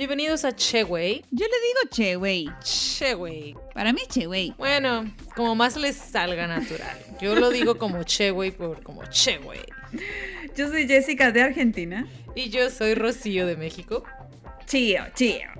Bienvenidos a Cheway. Yo le digo Cheway. Cheway. Para mí Cheway. Bueno, como más les salga natural. Yo lo digo como Cheway por como Cheway. Yo soy Jessica de Argentina. Y yo soy Rocío de México. Chío, chío.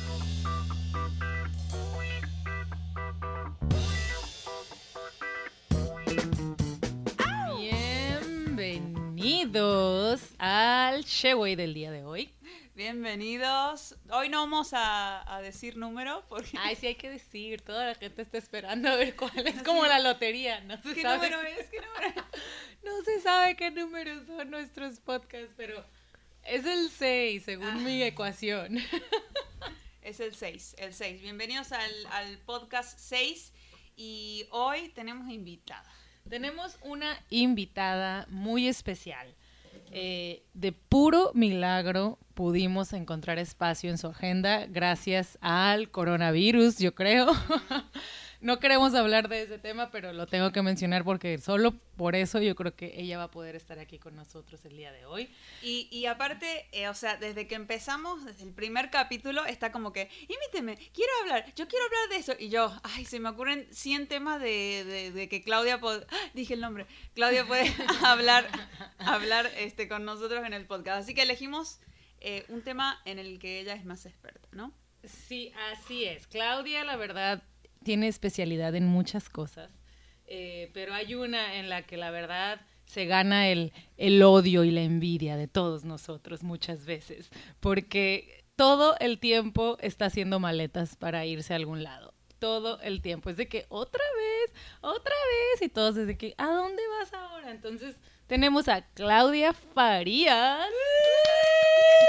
Bienvenidos al Sheway del día de hoy. Bienvenidos. Hoy no vamos a, a decir número porque... Ay, sí hay que decir, toda la gente está esperando a ver cuál es como la lotería, no se ¿Qué sabe. número es? ¿Qué número? No se sabe qué números son nuestros podcasts, pero es el 6 según Ah. mi ecuación. Es el 6, el 6. Bienvenidos al, al podcast 6 y hoy tenemos invitada. Tenemos una invitada muy especial. Eh, de puro milagro pudimos encontrar espacio en su agenda gracias al coronavirus, yo creo. no queremos hablar de ese tema, pero lo tengo que mencionar porque solo por eso yo creo que ella va a poder estar aquí con nosotros el día de hoy. Y, y aparte, eh, o sea, desde que empezamos, desde el primer capítulo, está como que, invíteme, quiero hablar, yo quiero hablar de eso. Y yo, ay, se me ocurren 100 temas de, de- de que Claudia, pod- ¡Ah! dije el nombre, Claudia puede hablar, hablar este, con nosotros en el podcast. Así que elegimos eh, un tema en el que ella es más experta, ¿no? Sí, así es. Claudia, la verdad, tiene especialidad en muchas cosas, eh, pero hay una en la que la verdad se gana el, el odio y la envidia de todos nosotros muchas veces, porque todo el tiempo está haciendo maletas para irse a algún lado. Todo el tiempo. Es de que otra vez, otra vez, y todos desde que, ¿a dónde vas ahora? Entonces, tenemos a Claudia Farías.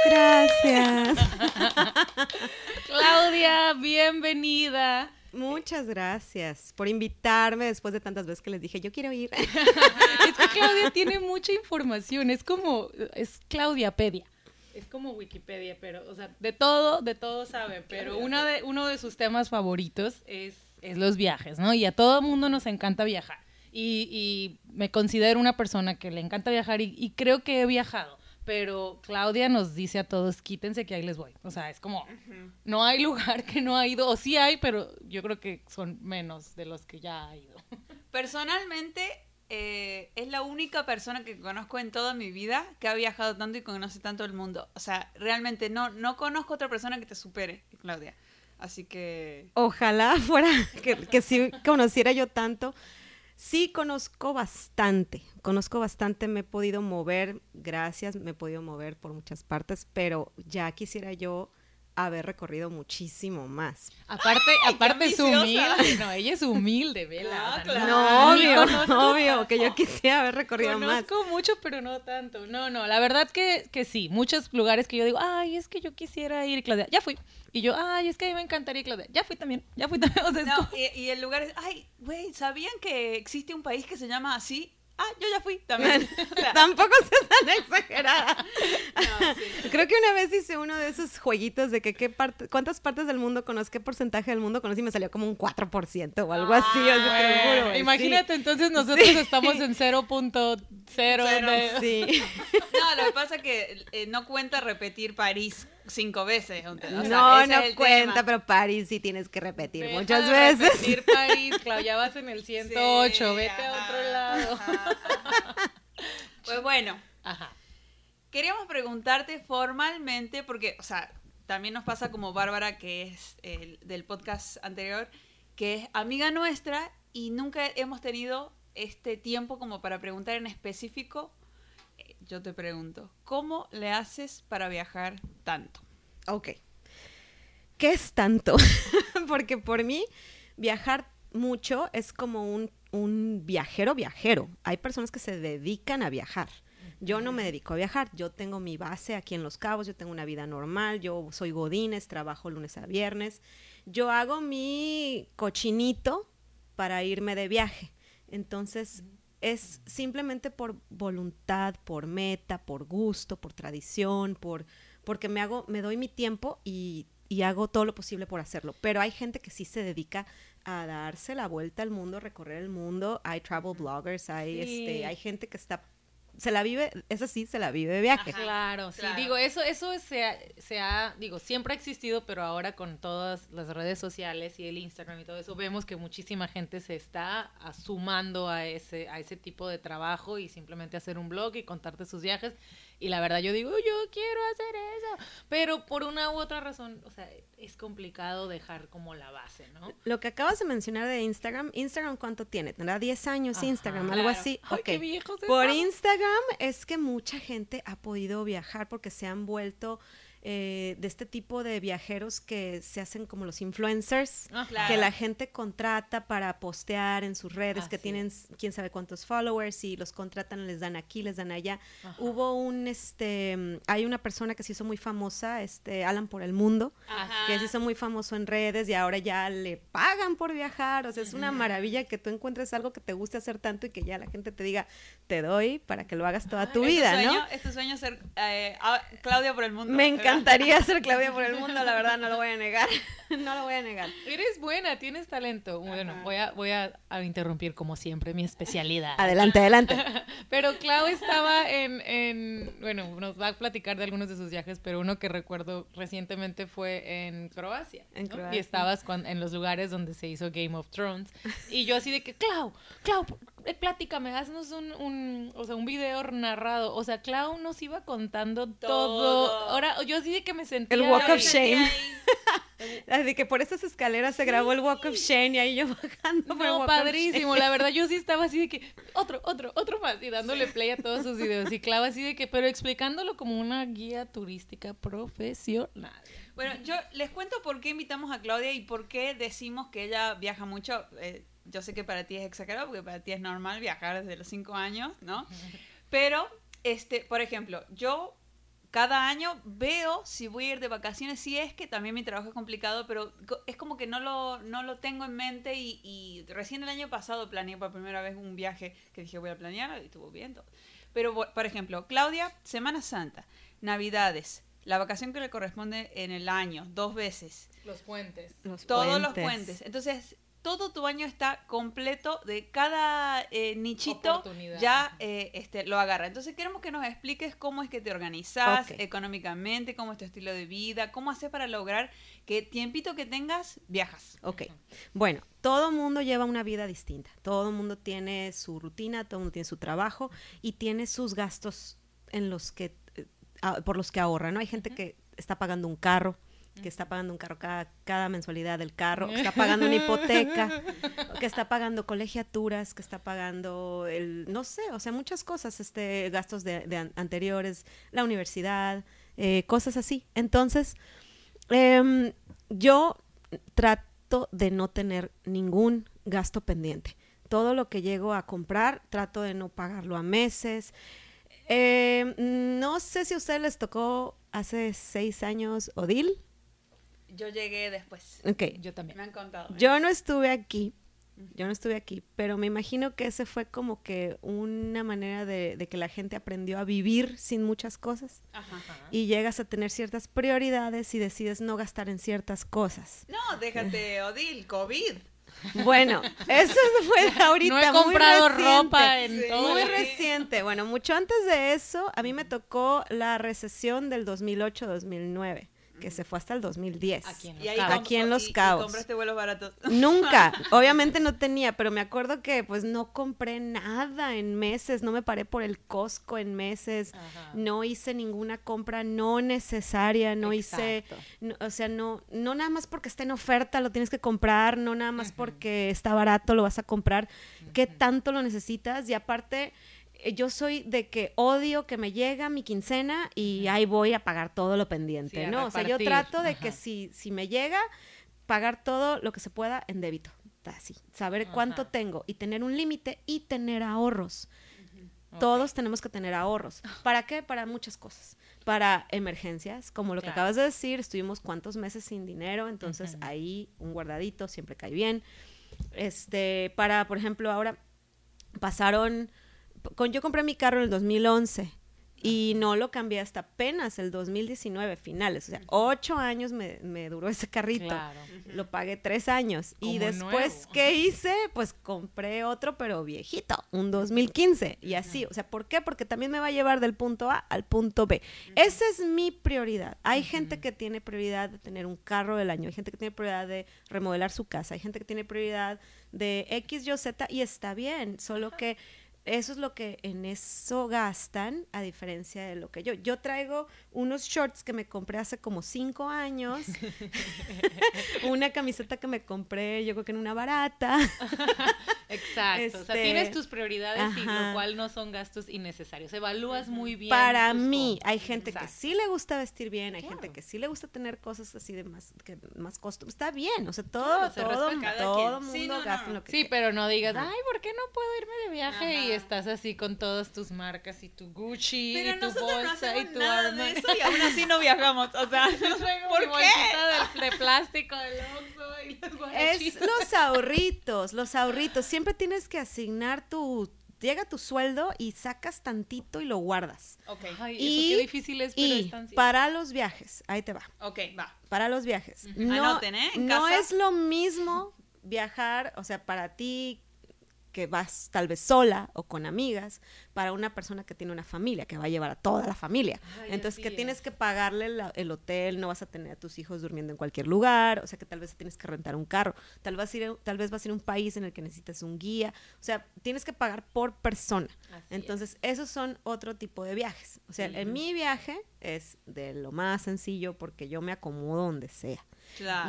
Gracias. Claudia, bienvenida. Muchas gracias por invitarme después de tantas veces que les dije, yo quiero ir. Es que Claudia tiene mucha información, es como, es Claudiapedia. Es como Wikipedia, pero, o sea, de todo, de todo sabe, pero una de, uno de sus temas favoritos es, es los viajes, ¿no? Y a todo mundo nos encanta viajar. Y, y me considero una persona que le encanta viajar y, y creo que he viajado. Pero Claudia nos dice a todos, quítense que ahí les voy. O sea, es como, no hay lugar que no ha ido, o sí hay, pero yo creo que son menos de los que ya ha ido. Personalmente, eh, es la única persona que conozco en toda mi vida que ha viajado tanto y conoce tanto el mundo. O sea, realmente no, no conozco otra persona que te supere, Claudia. Así que... Ojalá fuera que, que sí conociera yo tanto. Sí conozco bastante, conozco bastante, me he podido mover, gracias, me he podido mover por muchas partes, pero ya quisiera yo haber recorrido muchísimo más. Aparte, aparte es humilde. No, ella es humilde, vela. Ah, claro. No, obvio, conozco- obvio, que yo quisiera haber recorrido más. Conozco mucho, pero no tanto. No, no, la verdad que, que sí. Muchos lugares que yo digo, ay, es que yo quisiera ir, y Claudia, ya fui. Y yo, ay, es que a mí me encantaría, Claudia, ya fui también, ya fui también. O sea, es No, como- y, y el lugar es... Ay, güey, ¿sabían que existe un país que se llama así? Ah, yo ya fui también. Tampoco sea tan exagerada. no, sí. Creo que una vez hice uno de esos jueguitos de que qué parte, cuántas partes del mundo conozco, qué porcentaje del mundo conozco y me salió como un 4% o algo así. o sea, te lo Bueno, juro, güey, imagínate, entonces nosotros Sí. estamos en 0.0 Cero, de... Sí. sí. No, lo que pasa es que eh, no cuenta repetir París cinco veces. O sea, no, no cuenta, tema. pero París sí tienes que repetir Deja muchas de veces. repetir París, Claudia, vas en el 108, Sí, vete a ajá, otro lado. ajá, ajá. Pues bueno, Ajá. queríamos preguntarte formalmente, porque, o sea, también nos pasa como Bárbara, que es el, del podcast anterior, que es amiga nuestra y nunca hemos tenido este tiempo como para preguntar en específico. Yo te pregunto, ¿cómo le haces para viajar tanto? Ok. ¿Qué es tanto? Porque por mí, viajar mucho es como un, un viajero viajero. Hay personas que se dedican a viajar. Yo no me dedico a viajar, yo tengo mi base aquí en Los Cabos, yo tengo una vida normal, yo soy godines, trabajo lunes a viernes. Yo hago mi cochinito para irme de viaje. Entonces, es simplemente por voluntad, por meta, por gusto, por tradición, por porque me hago, me doy mi tiempo y, y hago todo lo posible por hacerlo. Pero hay gente que sí se dedica a darse la vuelta al mundo, recorrer el mundo. Hay travel bloggers, hay, Sí. este, hay gente que está, se la vive, esa sí, se la vive de viaje. Ajá. Claro, sí, claro. digo, eso, eso se ha, se ha- digo, siempre ha existido, pero ahora con todas las redes sociales y el Instagram y todo eso, vemos que muchísima gente se está sumando a ese, a ese tipo de trabajo y simplemente hacer un blog y contarte sus viajes. Y la verdad yo digo, yo quiero hacer eso, pero por una u otra razón, o sea, es complicado dejar como la base, ¿no? Lo que acabas de mencionar de Instagram, Instagram cuánto tiene? ¿Tendrá 10 años Ajá. Instagram? Algo así. Ay, Ok. qué viejos Por. Instagram es que mucha gente ha podido viajar porque se han vuelto eh, de este tipo de viajeros que se hacen como los influencers. Claro. que la gente contrata para postear en sus redes, que tienen quién sabe cuántos followers y los contratan, les dan aquí, les dan allá. Ajá. Hubo un, este, hay una persona que se hizo muy famosa, este, Alan por el mundo, Ajá. que se hizo muy famoso en redes y ahora ya le pagan por viajar. O sea, es una maravilla que tú encuentres algo que te guste hacer tanto y que ya la gente te diga, te doy para que lo hagas toda tu ¿Es vida, sueño? ¿no? ¿Es tu sueño ser eh, ah, Claudia por el mundo? Me ¿verdad? Encantaría ser Claudia por el mundo, la verdad, no lo voy a negar. no lo voy a negar. Eres buena, tienes talento. Bueno, Ajá. voy a, voy a, a interrumpir como siempre mi especialidad. Adelante, adelante. Pero Clau estaba en, en, bueno, nos va a platicar de algunos de sus viajes, pero uno que recuerdo recientemente fue en Croacia. En ¿no? Croacia. Y estabas en los lugares donde se hizo Game of Thrones. Y yo así de que, Clau, Clau, platícame, haznos un, un, o sea, un video narrado. O sea, Clau nos iba contando todo. Todo. Ahora, yo así de que me sentía... El walk of shame. Así que por esas escaleras se grabó el Walk of Shame y ahí yo bajando por el No, of padrísimo, la verdad yo sí estaba así de que otro, otro, otro más y dándole play a todos sus videos y Clau así de que, pero explicándolo como una guía turística profesional. Bueno, yo les cuento por qué invitamos a Claudia y por qué decimos que ella viaja mucho. Eh, yo sé que para ti es exagerado porque para ti es normal viajar desde los cinco años, ¿no? Pero, este, por ejemplo, yo cada año veo si voy a ir de vacaciones, si es que también mi trabajo es complicado, pero es como que no lo, no lo tengo en mente y, y recién el año pasado planeé por primera vez un viaje que dije voy a planear y estuvo bien todo. Pero, por ejemplo, Claudia, Semana Santa, Navidades, la vacación que le corresponde en el año, dos veces, Los puentes. Los todos los puentes. Entonces, todo tu año está completo de cada eh, nichito ya eh, este, lo agarra. Entonces queremos que nos expliques cómo es que te organizas económicamente, cómo es tu estilo de vida, cómo haces para lograr que tiempito que tengas, viajas. Ok, bueno, todo mundo lleva una vida distinta, todo mundo tiene su rutina, todo mundo tiene su trabajo y tiene sus gastos en los que, eh, por los que ahorra, ¿no? Hay gente que está pagando un carro, que está pagando un carro cada, cada mensualidad del carro, que está pagando una hipoteca, que está pagando colegiaturas, que está pagando el, no sé, o sea, muchas cosas, este, gastos de, de an- anteriores, la universidad, eh, cosas así. Entonces, em, yo trato de no tener ningún gasto pendiente. Todo lo que llego a comprar, trato de no pagarlo a meses. Eh, no sé si a ustedes les tocó hace seis años Odil. Yo llegué después. Ok. Yo también. Me han contado. Yo no estuve aquí, yo no estuve aquí, pero me imagino que ese fue como que una manera de, de que la gente aprendió a vivir sin muchas cosas Ajá. y llegas a tener ciertas prioridades y decides no gastar en ciertas cosas. No, déjate, Odil, COVID. Bueno, eso fue ahorita. No he muy comprado reciente. ropa en Sí. todo Muy reciente. Bueno, mucho antes de eso, a mí me tocó la recesión del 2008-2009, que se fue hasta el 2010. Aquí en Y ahí Los Cabos. com- Aquí en Los y- y Cabos. compraste vuelos baratos. Nunca, obviamente no tenía, pero me acuerdo que pues no compré nada en meses, no me paré por el Costco en meses, Ajá. no hice ninguna compra no necesaria, no hice, no- o sea, no, no nada más porque está en oferta lo tienes que comprar, no nada más porque está barato lo vas a comprar, qué tanto lo necesitas y aparte yo soy de que odio que me llega mi quincena y ahí voy a pagar todo lo pendiente, Sí, ¿no? O sea, yo trato de Ajá. que si, si me llega, pagar todo lo que se pueda en débito. Así, saber cuánto tengo y tener un límite y tener ahorros. Todos tenemos que tener ahorros. ¿Para qué? Para muchas cosas. Para emergencias, como lo que acabas de decir, estuvimos cuántos meses sin dinero, entonces ahí un guardadito siempre cae bien. Este, para, por ejemplo, ahora pasaron, con, yo compré mi carro en el 2011 y no lo cambié hasta apenas el 2019, finales. O sea, ocho años me, me duró ese carrito. Claro. Lo pagué tres años. y después, nuevo. ¿qué hice? Pues compré otro, pero viejito, un 2015. Y así, o sea, ¿por qué? Porque también me va a llevar del punto A al punto B. Esa es mi prioridad. Hay gente que tiene prioridad de tener un carro del año, hay gente que tiene prioridad de remodelar su casa, hay gente que tiene prioridad de X, Y, Z, y está bien, solo que eso es lo que en eso gastan, a diferencia de lo que yo. Yo traigo unos shorts que me compré hace como cinco años, una camiseta que me compré, yo creo que en una barata. Exacto. O sea, Este, tienes tus prioridades y lo cual no son gastos innecesarios. Evalúas muy bien. Para mí, hay gente que sí le gusta vestir bien, hay Claro. gente que sí le gusta tener cosas así de más, que, más costo. Está bien, o sea, todo, Claro, se todo, cada todo quien. mundo Sí, no, no, gasta en no. lo que Sí, quiere. pero no digas, ay, ¿por qué no puedo irme de viaje? Y. estás así con todas tus marcas y tu Gucci Pero y tu no bolsa y tu nada Armani. de eso y aún así no viajamos. O sea, ¿por mi qué? bolsita de, de plástico del Oxxo y los Es los ahorritos, los ahorritos. Siempre tienes que asignar tu... Llega tu sueldo y sacas tantito y lo guardas. Ok, Ay, Y- eso qué difícil es, pero Y es tan cierto. para los viajes, ahí te va. ok, va. para los viajes. No, Anoten, ¿eh? En no casa. es lo mismo viajar, o sea, para ti que vas tal vez sola o con amigas, para una persona que tiene una familia, que va a llevar a toda la familia. Ay, Entonces, que tienes es. que pagarle la- el hotel, no vas a tener a tus hijos durmiendo en cualquier lugar, o sea, que tal vez tienes que rentar un carro, tal vez, ir, tal vez vas a ir a un país en el que necesitas un guía, o sea, tienes que pagar por persona. Así Entonces, esos son otro tipo de viajes. O sea, en mi viaje es de lo más sencillo porque yo me acomodo donde sea.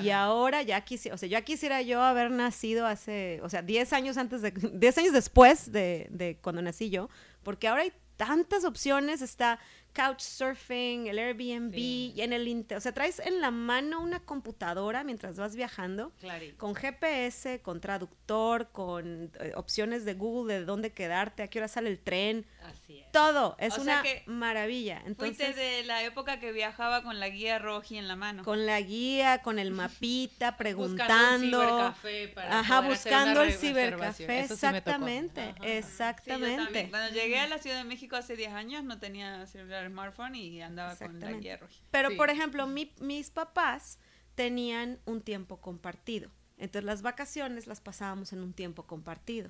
Y ahora ya quisiera, o sea, ya quisiera yo haber nacido hace, o sea, 10 años antes de, 10 años después de, de cuando nací yo, porque ahora hay tantas opciones, está Couchsurfing, el Airbnb, Sí. y en el, inter- o sea, traes en la mano una computadora mientras vas viajando, Clarito. con GPS, con traductor, con eh, opciones de Google de dónde quedarte, a qué hora sale el tren, Así es. todo, es O una que maravilla. Fuiste Entonces, de la época que viajaba con la guía roji en la mano. con la guía, con el mapita, Buscando un preguntando. cibercafé para Ajá, buscando el cibercafé, sí exactamente. Sí, exactamente. Cuando llegué a la Ciudad de México hace 10 años no tenía celular smartphone y andaba con la guía roji. Pero, Sí. por ejemplo, mi- mis papás tenían un tiempo compartido. Entonces, las vacaciones las pasábamos en un tiempo compartido.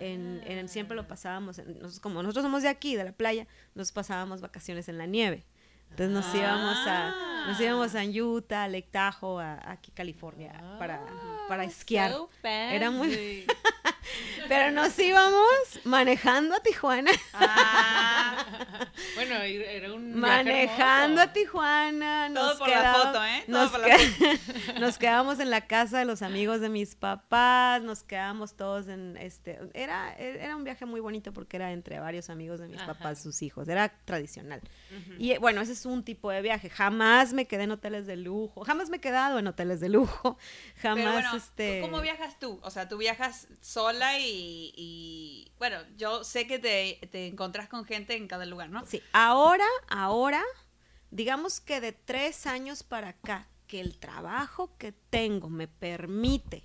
En, en- siempre Ah. lo pasábamos, en- nosotros, como nosotros somos de aquí, de la playa, nos pasábamos vacaciones en la nieve. Entonces nos íbamos a nos íbamos a Utah, a Lake Tahoe, a, aquí California para, para Ah, esquiar. so Era muy-. Pero nos íbamos manejando a Tijuana. bueno, era un manejando a Tijuana. Todo nos por la foto, ¿eh? Todo Nos, por la que- nos quedamos en la casa de los amigos de mis papás, nos quedamos todos en este. Era, era un viaje muy bonito porque era entre varios amigos de mis Ajá. papás, sus hijos. Era tradicional. Y bueno, ese es un tipo de viaje. Jamás me quedé en hoteles de lujo. Jamás me he quedado en hoteles de lujo. Jamás Pero bueno, este. ¿cómo viajas tú? O sea, tú viajas sola y, y, bueno, yo sé que te, te encontrás con gente en cada lugar, ¿no? Sí, ahora, ahora, digamos que de tres años para acá, que el trabajo que tengo me permite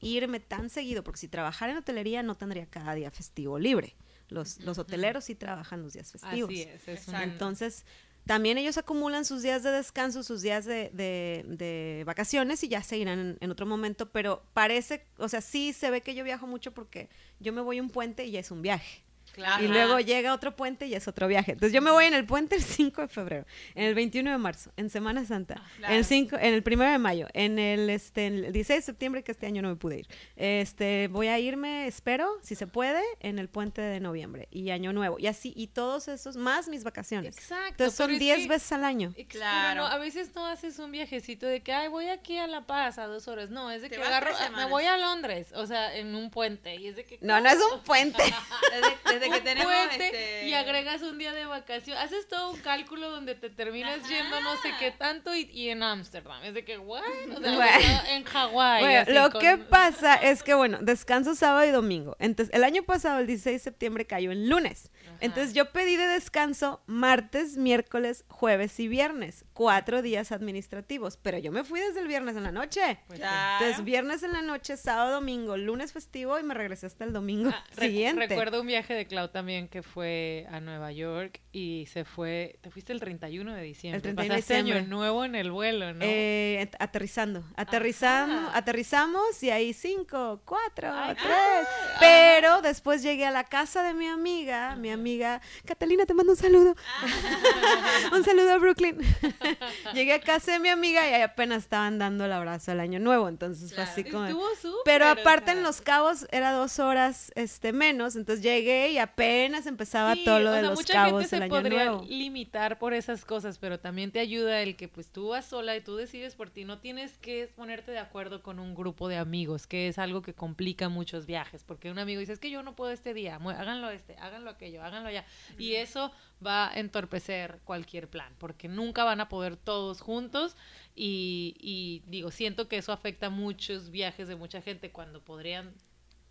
irme tan seguido, porque si trabajara en hotelería no tendría cada día festivo libre. Los, los hoteleros sí trabajan los días festivos. Así es, es Entonces, también ellos acumulan sus días de descanso, sus días de, de- vacaciones y ya se irán en, en otro momento, pero parece, o sea, sí se ve que yo viajo mucho porque yo me voy a un puente y ya es un viaje. Claro. Y luego llega otro puente y es otro viaje. Entonces yo me voy en el puente el 5 de febrero, en el 21 de marzo, en Semana Santa, Ah, Claro. en, el 5, en el 1 de mayo, en el, este, en el 16 de septiembre, que este año no me pude ir. Este, voy a irme, espero, si se puede, en el puente de noviembre y Año Nuevo. Y así, y todos esos, más mis vacaciones. Exacto. Entonces son pero es 10 que- veces al año. Claro. pero no, a veces no haces un viajecito de que, ay, voy aquí a La Paz a dos horas. No, es de Te que agarro, ah, me voy a Londres, o sea, en un puente. Y es de que. No, no es un puente. Desde, que tenemos puente este- y agregas un día de vacación. Haces todo un cálculo donde te terminas yendo no sé qué tanto y, y en Ámsterdam. Es de que, ¿what? O sea, Bueno. en Hawái. Bueno, lo con- que pasa es que, bueno, descanso sábado y domingo. Entonces, el año pasado, el 16 de septiembre, cayó en lunes. Entonces, yo pedí de descanso martes, miércoles, jueves y viernes. Cuatro días administrativos. Pero yo me fui desde el viernes en la noche. Pues. Entonces, viernes en la noche, sábado, domingo, lunes festivo y me regresé hasta el domingo Ah, siguiente. Recuerdo un viaje de Clau también que fue a Nueva York y se fue, te fuiste el 31 de diciembre. El 31 de año diciembre. nuevo en el vuelo, ¿no? Eh, at- aterrizando, aterrizando, Ajá. aterrizamos y ahí cinco, cuatro, Ay, tres. ah, Pero después llegué a la casa de mi amiga, mi amiga Catalina, te mando un saludo. un saludo a Brooklyn. llegué a casa de mi amiga y ahí apenas estaban dando el abrazo al año nuevo, entonces fue así como. Pero aparte en Los Cabos era dos horas este menos, entonces llegué y apenas empezaba sí, todo lo de sea, Los mucha Cabos gente el se año podría nuevo. limitar por esas cosas, pero también te ayuda el que pues tú vas sola y tú decides por ti, no tienes que ponerte de acuerdo con un grupo de amigos, que es algo que complica muchos viajes, porque un amigo dice, es que yo no puedo este día, háganlo este, háganlo aquello, háganlo y eso va a entorpecer cualquier plan, porque nunca van a poder todos juntos y, y digo, siento que eso afecta muchos viajes de mucha gente cuando podrían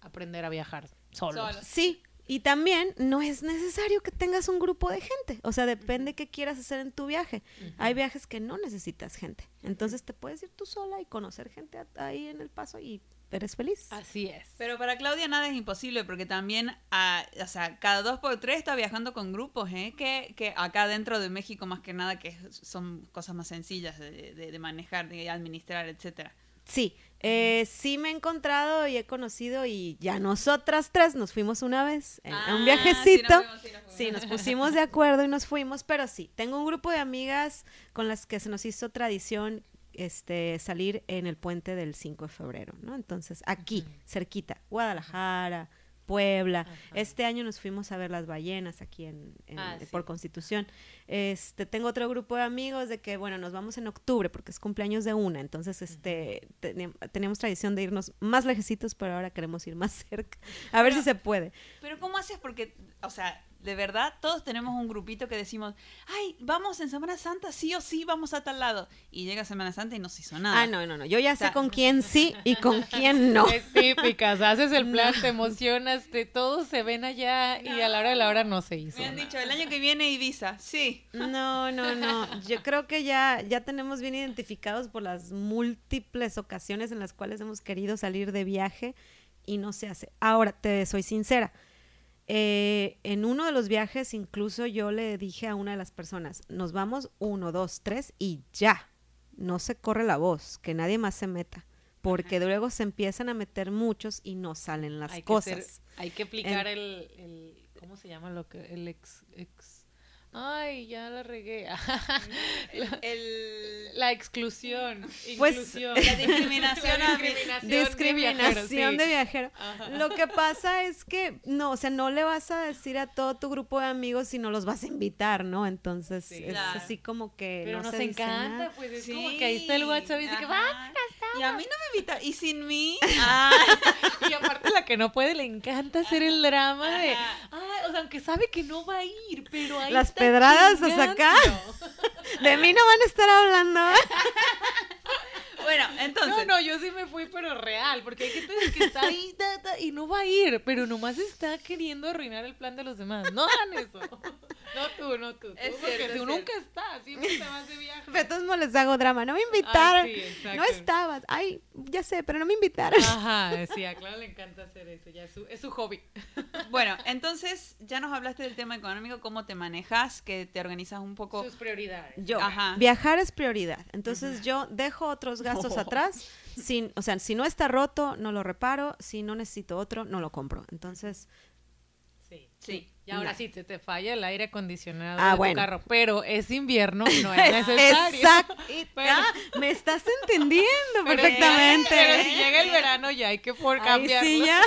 aprender a viajar solos. Solos. Sí, y también no es necesario que tengas un grupo de gente. O sea, depende qué quieras hacer en tu viaje. Hay viajes que no necesitas gente. Entonces te puedes ir tú sola y conocer gente a- ahí en el paso y eres feliz. Así es. Pero para Claudia nada es imposible porque también, ah, o sea, cada dos por tres está viajando con grupos, ¿eh? Que, que acá dentro de México más que nada que son cosas más sencillas de, de- de manejar, de administrar, etcétera. Sí, eh, sí me he encontrado y he conocido y ya nosotras tres nos fuimos una vez en, a Ah, un sí, viajecito. nos fuimos, sí, nos. Sí, nos pusimos de acuerdo y nos fuimos, pero sí, tengo un grupo de amigas con las que se nos hizo tradición este salir en el puente del 5 de febrero, ¿no? Entonces, aquí, cerquita, Guadalajara, Puebla. Ajá. Este año nos fuimos a ver las ballenas aquí en, en- Ah, sí. por Constitución. Este, tengo otro grupo de amigos de que, bueno, nos vamos en octubre porque es cumpleaños de una, entonces, este, teni- teníamos tradición de irnos más lejecitos, pero ahora queremos ir más cerca. A ver Pero- si se puede. Pero ¿cómo haces? Porque, o sea, de verdad, todos tenemos un grupito que decimos, ay, vamos en Semana Santa, sí o sí, vamos a tal lado. Y llega Semana Santa y no se hizo nada. Ah, no, no, no. Yo ya sé sea- con quién sí y con quién no. Es típica, o sea, haces el plan, te emocionas, te, todos se ven allá y a la hora de la hora no se hizo. Me han nada. dicho, el año que viene Ibiza, sí. No, no, no. Yo creo que ya, ya tenemos bien identificados por las múltiples ocasiones en las cuales hemos querido salir de viaje y no se hace. Ahora, te soy sincera. Eh, en uno de los viajes, incluso yo le dije a una de las personas, nos vamos uno, dos, tres y ya. No se corre la voz, que nadie más se meta. Porque luego se empiezan a meter muchos y no salen las hay que cosas. ser- hay que aplicar el, el- ¿cómo se llama lo que? El ex, ex ay, ya la regué. la, El, la exclusión, Pues, inclusión. la discriminación La a- discriminación, de discriminación viajeros, de sí. viajero. Lo que pasa es que, no, o sea, no le vas a decir a todo tu grupo de amigos si no los vas a invitar, ¿no? Entonces, Sí. es Claro. así como que Pero no nos se encanta, nada. pues es Sí. como que ahí está el WhatsApp y dice que va. Y a mí no me invita. ¿Y sin mí? Ah, Y aparte la que no puede le encanta hacer el drama de, Ajá. ay, o sea, aunque sabe que no va a ir, pero ahí Las está pedradas a chingando. sacar. De mí no van a estar hablando. bueno, entonces. No, no, yo sí me fui, pero real, porque hay gente que está ahí y no va a ir, pero nomás está queriendo arruinar el plan de los demás. No hagan eso. No tú, no tú. tú, Es porque tú nunca estás, siempre te vas de viaje. De todos les hago drama. No me invitaron. Ay, sí, exacto. no estabas. Ay, ya sé, pero no me invitaron. Ajá, sí, a Clara le encanta hacer eso, ya es su, es su hobby. Bueno, entonces ya nos hablaste del tema económico, cómo te manejas, que te organizas un poco. Sus prioridades. Yo, Ajá. viajar es prioridad. Entonces yo dejo otros gastos No. atrás. Sin, o sea, si no está roto, no lo reparo. Si no necesito otro, no lo compro. Entonces, Sí. Sí. Y ahora sí, se te falla el aire acondicionado Ah, de bueno. tu carro, pero es invierno, no es necesario. Exacto. Pero- Ah, me estás entendiendo Pero perfectamente. Pero si llega el verano ya hay que por cambiarlo. sí ya.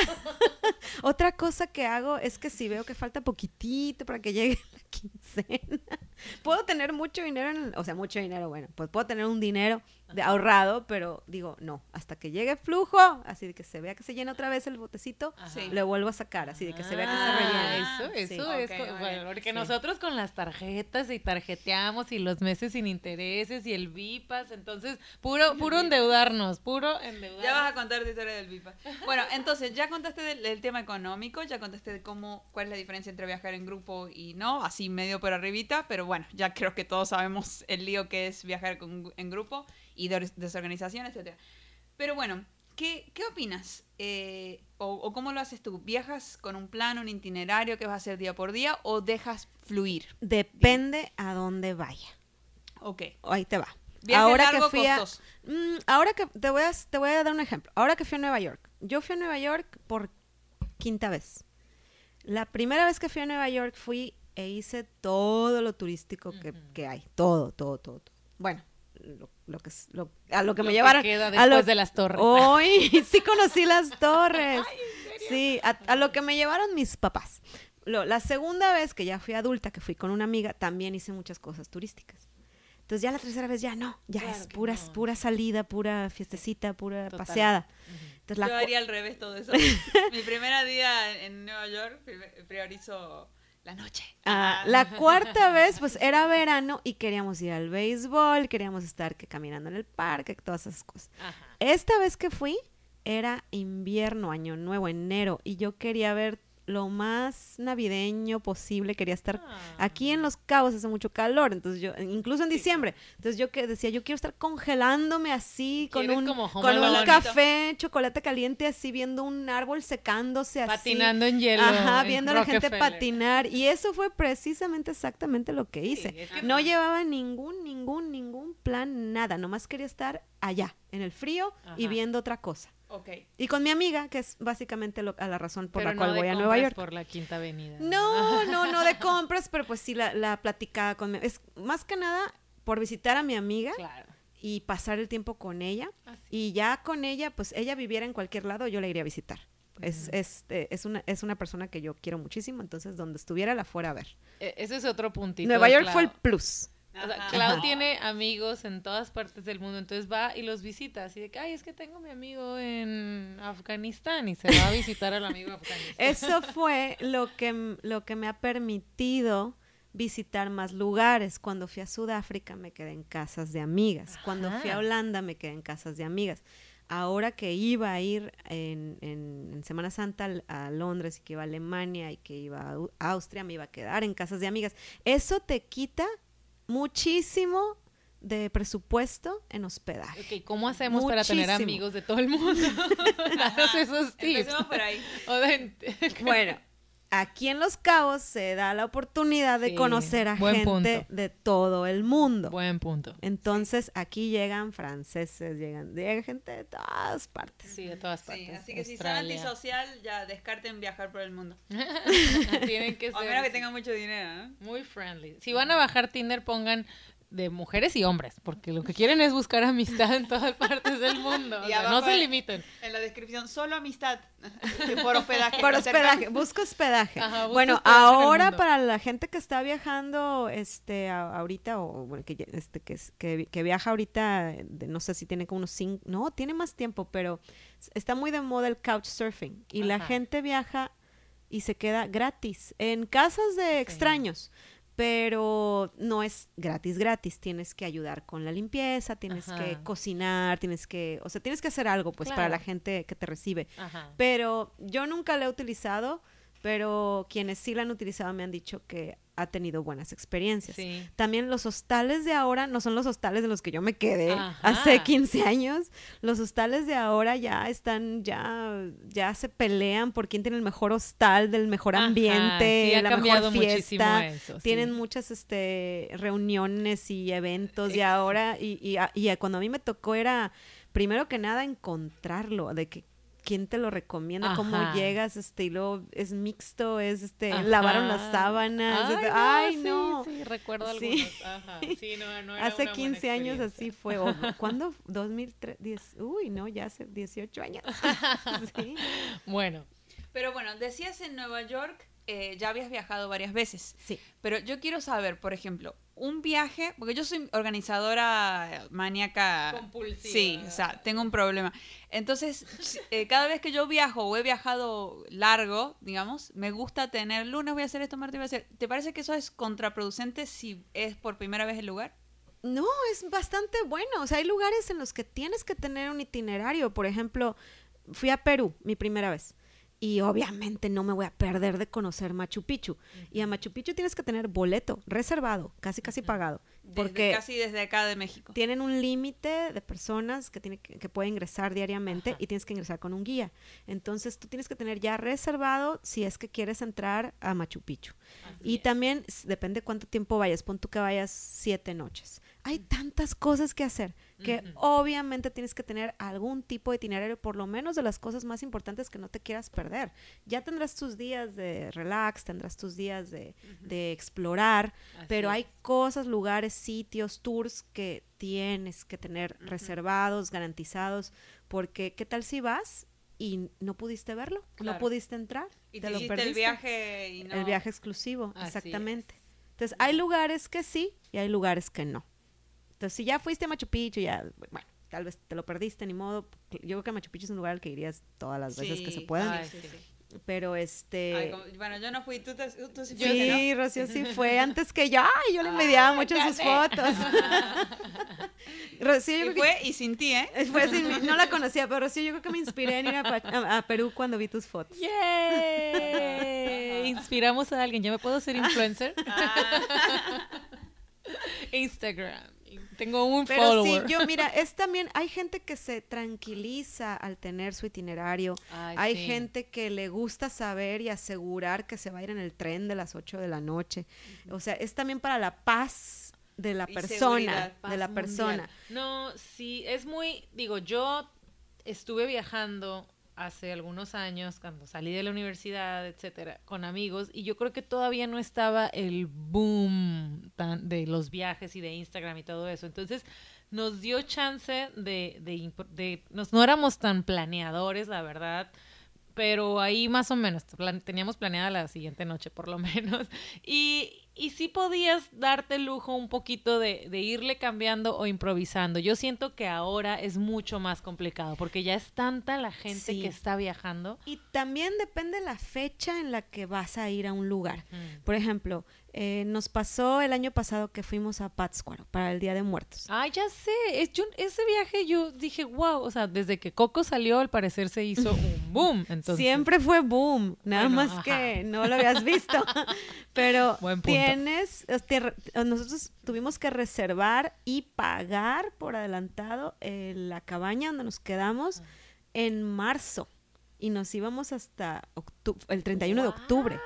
Otra cosa que hago es que si veo que falta poquitito para que llegue la quincena, puedo tener mucho dinero, en o sea, mucho dinero, bueno, pues puedo tener un dinero de ahorrado, pero digo, no, hasta que llegue flujo, así de que se vea que se llena otra vez el botecito. Sí. le vuelvo a sacar, así de que se vea que se Ah, rellena. Eso, Sí. eso es. Bueno, porque Sí. nosotros con las tarjetas y tarjeteamos y los meses sin intereses y el VIPAS, entonces, puro, puro endeudarnos, puro endeudarnos. Ya vas a contar tu historia del VIPA. Bueno, entonces, ya contaste del, del tema económico, ya contaste de cómo, cuál es la diferencia entre viajar en grupo y no, así medio por arribita, pero bueno, ya creo que todos sabemos el lío que es viajar con- en grupo y de or- desorganización, etcétera. Pero bueno, ¿qué, qué opinas? Eh, o, o cómo lo haces tú? ¿Viajas con un plan, un itinerario que vas a hacer día por día o dejas fluir? Depende a dónde vaya. Ok. Ahí te va. Viaje ahora largo, que fui a, costoso. Mm, ahora que te voy a te voy a dar un ejemplo. Ahora que fui a Nueva York. Yo fui a Nueva York por quinta vez. La primera vez que fui a Nueva York fui e hice todo lo turístico que, que hay, todo, todo, todo, todo. Bueno, lo, lo que es- lo- a lo que Lo me que llevaron queda a después lo- de las torres. Hoy sí conocí las torres. Sí, a, a lo que me llevaron mis papás. Lo- la segunda vez que ya fui adulta, que fui con una amiga, también hice muchas cosas turísticas. Entonces ya la tercera vez ya no, ya Claro es que pura, no. pura salida, pura fiestecita, pura Total. paseada. Entonces la Yo haría al revés todo eso. Mi primer día en Nueva York pri- priorizo la noche. Ah, la cuarta vez, pues era verano y queríamos ir al béisbol, queríamos estar que caminando en el parque, todas esas cosas. Ajá. Esta vez que fui era invierno, año nuevo, enero, y yo quería ver lo más navideño posible, quería estar Ah. aquí en Los Cabos hace mucho calor, entonces yo, incluso en diciembre, entonces yo que decía, yo quiero estar congelándome así con ¿Quieres un, con un café, chocolate caliente, así viendo un árbol secándose así. Patinando en hielo. Ajá, en viendo a la gente patinar. Y eso fue precisamente exactamente lo que hice. es que- no llevaba ningún, ningún, ningún plan, nada. Nomás quería estar allá, en el frío y viendo otra cosa. Ok. Y con mi amiga, que es básicamente lo- a la razón por Pero la cual no voy a Nueva York. por la Quinta Avenida. No, no, no de compras, pero pues sí la, la platicaba con mi... Es más que nada por visitar a mi amiga Claro. y pasar el tiempo con ella. Así. Y ya con ella, pues ella viviera en cualquier lado, yo la iría a visitar. Es, es, eh, es, una, es una persona que yo quiero muchísimo, entonces donde estuviera la fuera a ver. E- Ese es otro puntito. Nueva York fue el plus. O sea. Clau Ajá. tiene amigos en todas partes del mundo, entonces va y los visita, así de que, ay, es que tengo mi amigo en Afganistán y se va a visitar al amigo Afganistán. Eso fue lo que, lo que me ha permitido visitar más lugares. Cuando fui a Sudáfrica me quedé en casas de amigas. Cuando fui a. Holanda me quedé en casas de amigas. Ahora que iba a ir en, en- en Semana Santa a Londres y que iba a Alemania y que iba a Austria, me iba a quedar en casas de amigas. Eso te quita muchísimo de presupuesto en hospedaje. Ok, ¿cómo hacemos para tener Muchísimo. amigos de todo el mundo? Danos esos tips. Empecemos por ahí. Bueno, aquí en Los Cabos se da la oportunidad de Sí, conocer a buen gente punto. de todo el mundo. Buen punto. Entonces aquí llegan franceses, llegan, llega gente de todas partes. Sí, de todas partes. Sí, así que si son antisocial, ya descarten viajar por el mundo. Tienen que O ser menos que tengan mucho dinero, ¿no? muy friendly. Si van a bajar Tinder, pongan de mujeres y hombres, porque lo que quieren es buscar amistad en todas partes del mundo. O Y sea, no se limiten. En la descripción, solo amistad. por hospedaje. Por hospedaje, busca hospedaje. Ajá, busca bueno, hospedaje ahora para la gente que está viajando este a- ahorita o bueno, que, este que, que, vi- que viaja ahorita, de- no sé si tiene como unos cinco, no, tiene más tiempo, pero está muy de moda el couchsurfing y la gente viaja y se queda gratis en casas de extraños. Pero no es gratis, gratis. Tienes que ayudar con la limpieza, tienes que cocinar, tienes que, o sea, tienes que hacer algo, pues, para la gente que te recibe. Ajá. Pero yo nunca la he utilizado, pero quienes sí la han utilizado me han dicho que ha tenido buenas experiencias. Sí. También los hostales de ahora no son los hostales de los que yo me quedé Ajá. hace 15 años. Los hostales de ahora ya están, ya, ya se pelean por quién tiene el mejor hostal, del mejor ambiente, sí, ha la mejor fiesta. eso, sí. Tienen muchas este, reuniones y eventos y ahora, y, y, y cuando a mí me tocó era, primero que nada, encontrarlo, de que quién te lo recomienda, cómo Ajá. llegas, este, y luego es mixto, es este, Ajá. lavaron las sábanas, Ay, este, no, ay, sí, no. Sí, recuerdo Sí. algunos. Ajá. Sí, no, no era Hace una buena 15 años experiencia. así fue. o- ¿Cuándo? 2003, 10, uy, no, ya hace 18 años. sí. Bueno, Pero bueno, decías en Nueva York eh, ya habías viajado varias veces. Sí. Pero yo quiero saber, por ejemplo, un viaje, porque yo soy organizadora maníaca. Compulsiva. Sí, o sea, tengo un problema. Entonces, eh, cada vez que yo viajo o he viajado largo, digamos, me gusta tener lunes voy a hacer esto, martes voy a hacer. ¿Te parece que eso es contraproducente si es por primera vez el lugar? No, es bastante bueno. O sea, hay lugares en los que tienes que tener un itinerario. Por ejemplo, fui a Perú mi primera vez. Y obviamente no me voy a perder de conocer Machu Picchu. Y a Machu Picchu tienes que tener boleto reservado, casi casi pagado. Desde- Porque casi desde acá de México. tienen un límite de personas que, tiene que, que pueden ingresar diariamente Ajá. y tienes que ingresar con un guía. Entonces tú tienes que tener ya reservado si es que quieres entrar a Machu Picchu. y también depende cuánto tiempo vayas. Pon tú que vayas siete noches. Hay tantas cosas que hacer que obviamente tienes que tener algún tipo de itinerario, por lo menos de las cosas más importantes que no te quieras perder. Ya tendrás tus días de relax, tendrás tus días de, de explorar, Así pero es. hay cosas, lugares, sitios, tours que tienes que tener reservados, garantizados, porque ¿qué tal si vas y no pudiste verlo? No pudiste entrar. Y te te lo hiciste el perdiste. viaje y no. El viaje exclusivo, Así exactamente. Entonces, hay lugares que sí y hay lugares que no. Entonces, si ya fuiste a Machu Picchu, ya, bueno, tal vez te lo perdiste, ni modo. Yo creo que Machu Picchu es un lugar al que irías todas las veces que se Sí. Ay, sí, sí. sí. Pero este... Ay, como- bueno, yo no fui, tú, te- tú sí Sí, fuiste, ¿no? Rocío sí fue antes que yo. Ay, yo le envidiaba mucho sus fotos. Rocío, yo Y creo que fue y sin ti, ¿eh? fue sin mí. no la conocía, pero Rocío, yo creo que me inspiré en ir a, Pa- a- a Perú cuando vi tus fotos. ¡Yay! Inspiramos a alguien. ¿Ya me puedo ser influencer? Instagram. Tengo un Pero follower. sí, yo, mira, es también, hay gente que se tranquiliza al tener su itinerario. Ay, hay sí. gente que le gusta saber y asegurar que se va a ir en el tren de las 8 de la noche. O sea, es también para la paz de la Y persona, de la persona. No, sí, es muy, digo, yo estuve viajando hace algunos años cuando salí de la universidad, etcétera, con amigos y yo creo que todavía no estaba el boom tan de los viajes y de Instagram y todo eso. Entonces, nos dio chance de, de, imp- de- nos, no éramos tan planeadores, la verdad. Pero ahí más o menos, teníamos planeada la siguiente noche por lo menos. Y, y sí podías darte el lujo un poquito de, de irle cambiando o improvisando. Yo siento que ahora es mucho más complicado porque ya es tanta la gente Sí. que está viajando. Y también depende la fecha en la que vas a ir a un lugar. Mm. Por ejemplo, eh, nos pasó el año pasado que fuimos a Pátzcuaro para el Día de Muertos. Ay, ya sé. Es, yo- ese viaje yo dije, wow. O sea, desde que Coco salió, al parecer se hizo un boom. Entonces, Siempre fue boom, nada Bueno, más ajá. que no lo habías visto. Pero tienes, nosotros tuvimos que reservar y pagar por adelantado eh, la cabaña donde nos quedamos en marzo y nos íbamos hasta el 31 de octubre.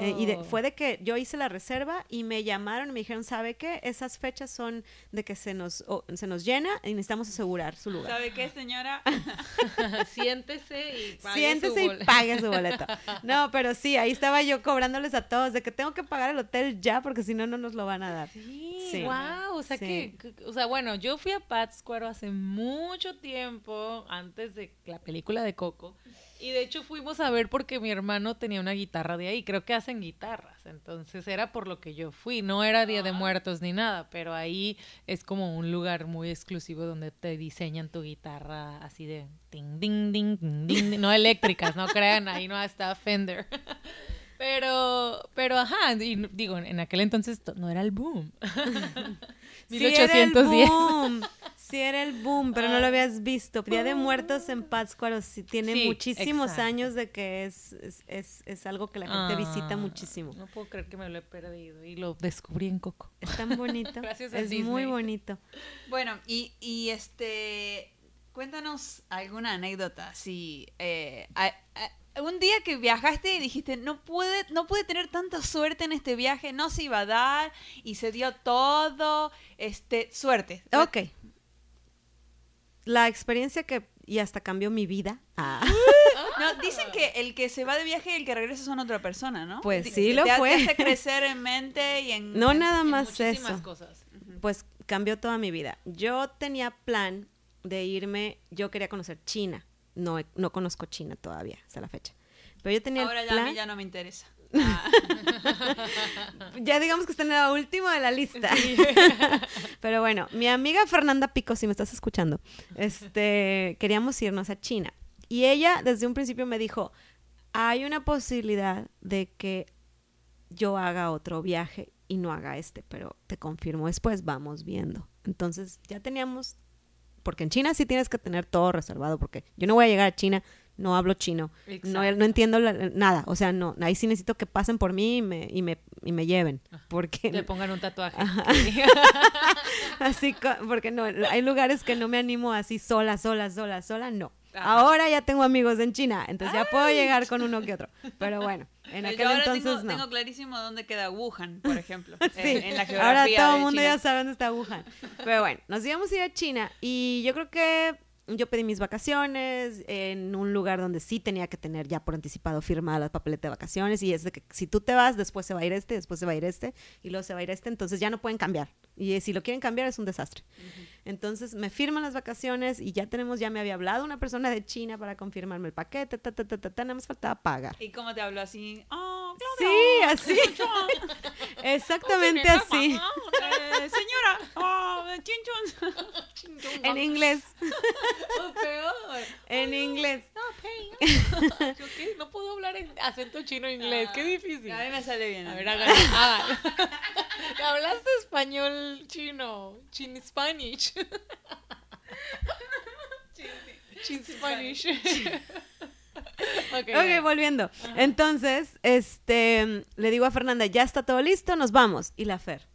Eh, y de- Wow. fue de que yo hice la reserva y me llamaron y me dijeron, ¿sabe qué? Esas fechas son de que se nos, o- se nos llena y necesitamos asegurar su lugar. ¿Sabe qué, señora? Siéntese y pague Siéntese su y boleto. pague su boleto. No, pero sí, ahí estaba yo cobrándoles a todos de que tengo que pagar el hotel ya porque si no, no nos lo van a dar. Sí, Sí. wow, o sea Sí. que- o sea, bueno, yo fui a Pátzcuaro hace mucho tiempo, antes de la película de Coco, y de hecho fuimos a ver porque mi hermano tenía una guitarra de ahí, creo que hacen guitarras, entonces era por lo que yo fui, no era Día de Muertos ni nada, pero ahí es como un lugar muy exclusivo donde te diseñan tu guitarra así de ding, ding, ding, ding, ding, no eléctricas, no crean, ahí no está Fender. Pero, pero ajá, y digo, en aquel entonces to- no era el boom. Sí era el 1810. boom, sí era el boom, pero no lo habías visto. Día de Muertos en Pátzcuaro sí tiene Sí, muchísimos exacto. años de que es, es, es, es algo que la gente visita Ah, muchísimo. No puedo creer que me lo he perdido y lo descubrí en Coco. Es tan bonito. Gracias a es muy Disney. bonito. Bueno, y, y este, cuéntanos alguna anécdota, así, eh, a- a- un día que viajaste y dijiste, no pude, no pude tener tanta suerte en este viaje, no se iba a dar, y se dio todo, este, suerte. Ok. La experiencia que y hasta cambió mi vida. Ah. No, dicen que el que se va de viaje y el que regresa son otra persona, ¿no? Pues sí te- lo te, fue. Hace crecer en mente y en... No en- nada En más muchísimas eso. cosas. Pues cambió toda mi vida. Yo tenía plan de irme, yo quería conocer China. No, no conozco China todavía hasta la fecha. Pero yo tenía Ahora el ya a plan. mí ya no me interesa. ya digamos que está en la última de la lista. Pero bueno, mi amiga Fernanda Pico, si me estás escuchando, este, queríamos irnos a China. Y ella desde un principio me dijo, hay una posibilidad de que yo haga otro viaje y no haga este, pero te confirmo después, vamos viendo. Entonces ya teníamos, porque en China sí tienes que tener todo reservado, porque yo no voy a llegar a China, no hablo chino, no, no entiendo la- nada, o sea, no, ahí sí necesito que pasen por mí y me, y me, y me lleven, porque Le pongan un tatuaje. así, porque no, hay lugares que no me animo así sola, sola, sola, sola, no. Ajá. Ahora ya tengo amigos en China, entonces ya puedo llegar con uno que otro. Pero bueno, en Yo aquel ahora entonces tengo, no. tengo clarísimo dónde queda Wuhan, por ejemplo. Sí, en, en la geografía. ahora todo el mundo China. ya sabe dónde está Wuhan. Pero bueno, nos íbamos a ir a China y yo creo que yo pedí mis vacaciones en un lugar donde sí tenía que tener ya por anticipado firmada la papeleta de vacaciones y es de que si tú te vas, después se va a ir este, después se va a ir este y luego se va a ir este, entonces ya no pueden cambiar. Y si lo quieren cambiar es un desastre. Entonces me firman las vacaciones y ya tenemos, ya me había hablado una persona de China para confirmarme el paquete, ta, ta, ta, ta, ta, nada más faltaba pagar. ¿Y cómo te habló así? Oh, Sí, así. Exactamente así. Eh, señora, oh, chin chun. En inglés. O peor. En inglés. No. Yo qué, no puedo hablar en acento chino e inglés. Qué difícil. A mí me sale bien. A ver, hágalo. hágalo. Hablaste español chino. Chin Spanish. Chin Spanish. Ok, Ok, volviendo. Entonces, este, le digo a Fernanda, ya está todo listo, nos vamos. Y la Fer,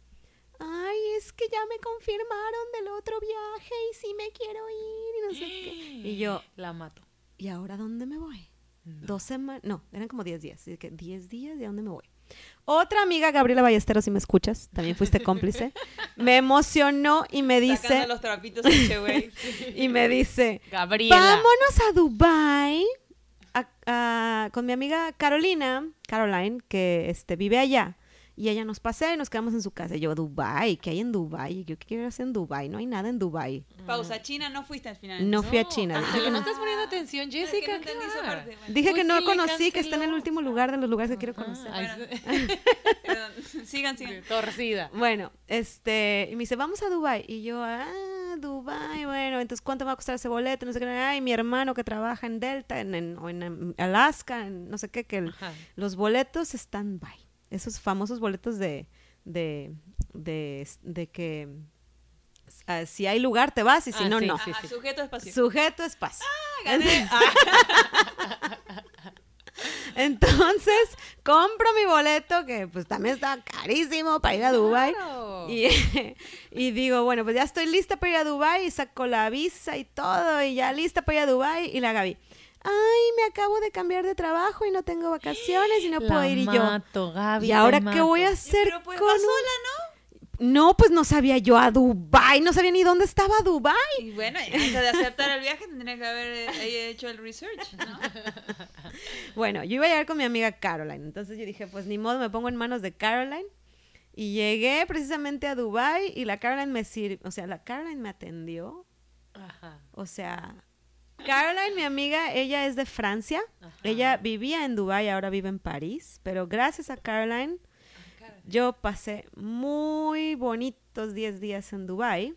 ay, es que ya me confirmaron del otro viaje y sí me quiero ir y no sé qué. Y yo, La mato. ¿y ahora dónde me voy? Dos semanas, no, eran como diez días. Así que diez días, ¿y a dónde me voy? Otra amiga, Gabriela Ballesteros, si me escuchas, también fuiste cómplice, me emocionó y me dice, los trapitos y me dice, Gabriela. Vámonos a Dubai a- a- con mi amiga Carolina, Caroline, que este, vive allá. Y ella nos pasea y nos quedamos en su casa. Y yo, Dubai, ¿qué hay en Dubai? Yo, ¿qué quiero hacer en Dubai? No hay nada en Dubai. Pausa, China no fuiste al final. No fui a China. Ah, que no no, estás poniendo atención, Es que Jessica. no entendí esa ¿qué? parte. Bueno, dije que Pues no que conocí, que está en el último lugar de los lugares que quiero conocer. Bueno. sí. perdón. Sigan, sigan. Torcida. Bueno, este, y me dice, vamos a Dubai. Y yo, ah, Dubai, bueno, entonces ¿cuánto me va a costar ese boleto? No sé qué, ay, mi hermano que trabaja en Delta, en, en- o en, Alaska, en no sé qué, que el- los boletos están by. Esos famosos boletos de, de, de, de que ah, si hay lugar te vas y si Ah, no, sí, no. Ajá, sujeto espacio. Sujeto espacio. Gané. Ah, Entonces, compro mi boleto, que pues también está carísimo para ir a Dubai. Claro. Y, y digo, bueno, pues ya estoy lista para ir a Dubai y saco la visa y todo y ya lista para ir a Dubai y la Gaby. Ay, me acabo de cambiar de trabajo y no tengo vacaciones y no puedo ir y yo. Gaby, ¿Y ahora qué mato. voy a hacer Pero pues con va sola, ¿no? No, pues no sabía yo a Dubai, no sabía ni dónde estaba Dubai. Y bueno, antes de aceptar el viaje tendría que haber eh, hecho el research, ¿no? Bueno, yo iba a llegar con mi amiga Caroline, entonces yo dije, pues ni modo, me pongo en manos de Caroline. Y llegué precisamente a Dubai y la Caroline me sirvió, o sea, la Caroline me atendió Ajá. O sea, Caroline, mi amiga, ella es de Francia. Ella vivía en Dubái, ahora vive en París. Pero gracias a Caroline, yo pasé muy bonitos 10 días en Dubái,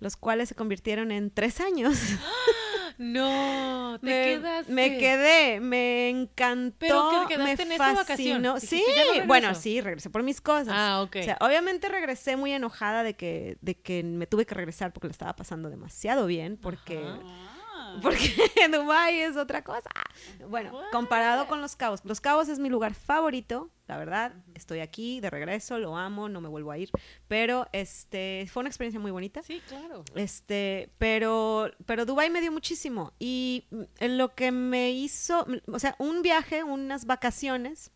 los cuales se convirtieron en tres años. No, te me, quedaste. me quedé, me encantó, Pero que me en fascinó. Sí, bueno, sí, regresé por mis cosas. Ah, ok. O sea, obviamente regresé muy enojada de que, de que me tuve que regresar porque lo estaba pasando demasiado bien, porque... Porque Dubái es otra cosa. Bueno, comparado con Los Cabos. Los Cabos es mi lugar favorito, la verdad. Estoy aquí de regreso, lo amo, no me vuelvo a ir. Pero este fue una experiencia muy bonita. Sí, claro. Este, pero, pero Dubai me dio muchísimo. Y en lo que me hizo, o sea, un viaje, unas vacaciones,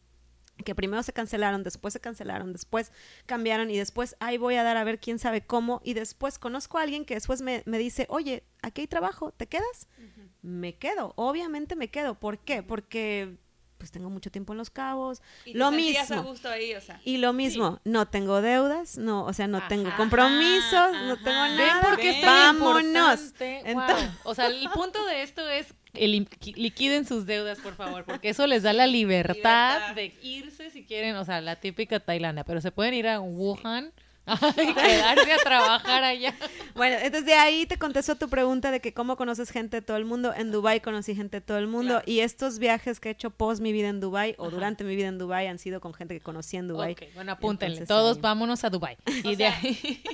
que primero se cancelaron, después se cancelaron, después cambiaron y después ahí voy a dar a ver quién sabe cómo. Y después conozco a alguien que después me, me dice, oye, aquí hay trabajo, ¿te quedas? Me quedo, obviamente me quedo. ¿Por qué? Porque pues tengo mucho tiempo en Los Cabos. Y te lo sentías a mismo. gusto ahí, o sea. Y lo mismo, no tengo deudas, no, o sea, no tengo Ajá, compromisos, no tengo Ven ¿Ven nada. por qué es tan Vámonos. importante? Entonces- Wow. O sea, el punto de esto es el, liquiden sus deudas, por favor, porque eso les da la libertad, Libertad. de irse si quieren, o sea, la típica Tailandia, pero se pueden ir a Wuhan quedarse a trabajar allá. Bueno, entonces de ahí te contesto tu pregunta de que cómo conoces gente de todo el mundo. En Dubai conocí gente de todo el mundo Claro. y estos viajes que he hecho post mi vida en Dubai o durante mi vida en Dubai han sido con gente que conocí en Dubai. Ok, bueno, apúntenle, Entonces, todos ahí- vámonos a Dubai. Y de sea, ahí...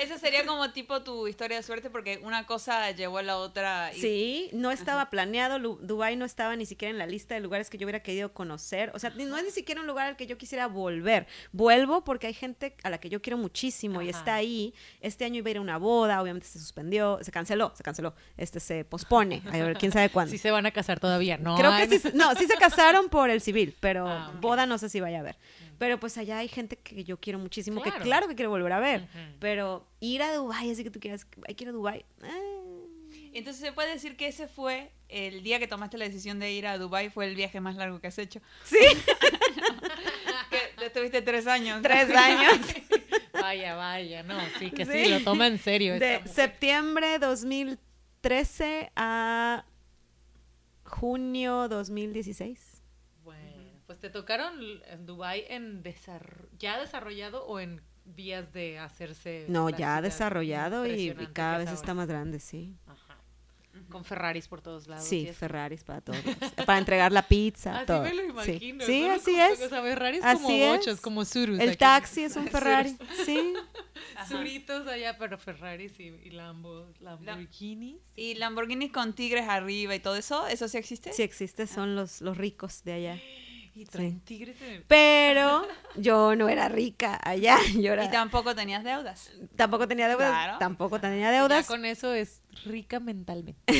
Esa sería como tipo tu historia de suerte porque una cosa llevó a la otra. y- Sí, no estaba planeado, Dubái no estaba ni siquiera en la lista de lugares que yo hubiera querido conocer, o sea, no es ni siquiera un lugar al que yo quisiera volver. Vuelvo porque hay gente a la que yo quiero muchísimo y está ahí. Este año iba a ir a una boda, obviamente se suspendió, se canceló, se canceló, este se pospone, a ver quién sabe cuándo. Sí se van a casar todavía, ¿no? Creo que sí, no, sí se casaron por el civil, pero Ah, boda no sé si vaya a ver. Pero pues allá hay gente que yo quiero muchísimo, que Claro. claro que quiero volver a ver, pero ir a Dubái, así que tú quieras, hay que ir a Dubái. eh, Entonces se puede decir que ese fue el día que tomaste la decisión de ir a Dubai fue el viaje más largo que has hecho. Sí. Estuviste tres años. Tres años. Vaya, vaya, no, sí, que sí, Sí. lo toma en serio. De septiembre 2013 a junio 2016. Bueno, pues te tocaron en Dubai en desarro- ya desarrollado o en vías de hacerse No, ya desarrollado y, cada vez es está más grande, sí. Ajá. Con Ferraris por todos lados. Sí. Ferraris para todos. para entregar la pizza, Así todo. me lo Sí. imagino. Sí, así como- es. O sea, Ferraris Así como bochos, como surus. El aquí. taxi es un Ferrari, sí. Suritos allá, pero Ferraris y, y Lambo, Lamborghinis. Y Lamborghinis con tigres arriba y todo eso, ¿eso sí existe? Sí existe, son los, los ricos de allá. Y traen tigres el... Pero yo no era rica allá, yo era... Y tampoco tenías deudas. Tampoco tenía deudas, Claro. tampoco tenía Ya deudas. con eso es rica mentalmente.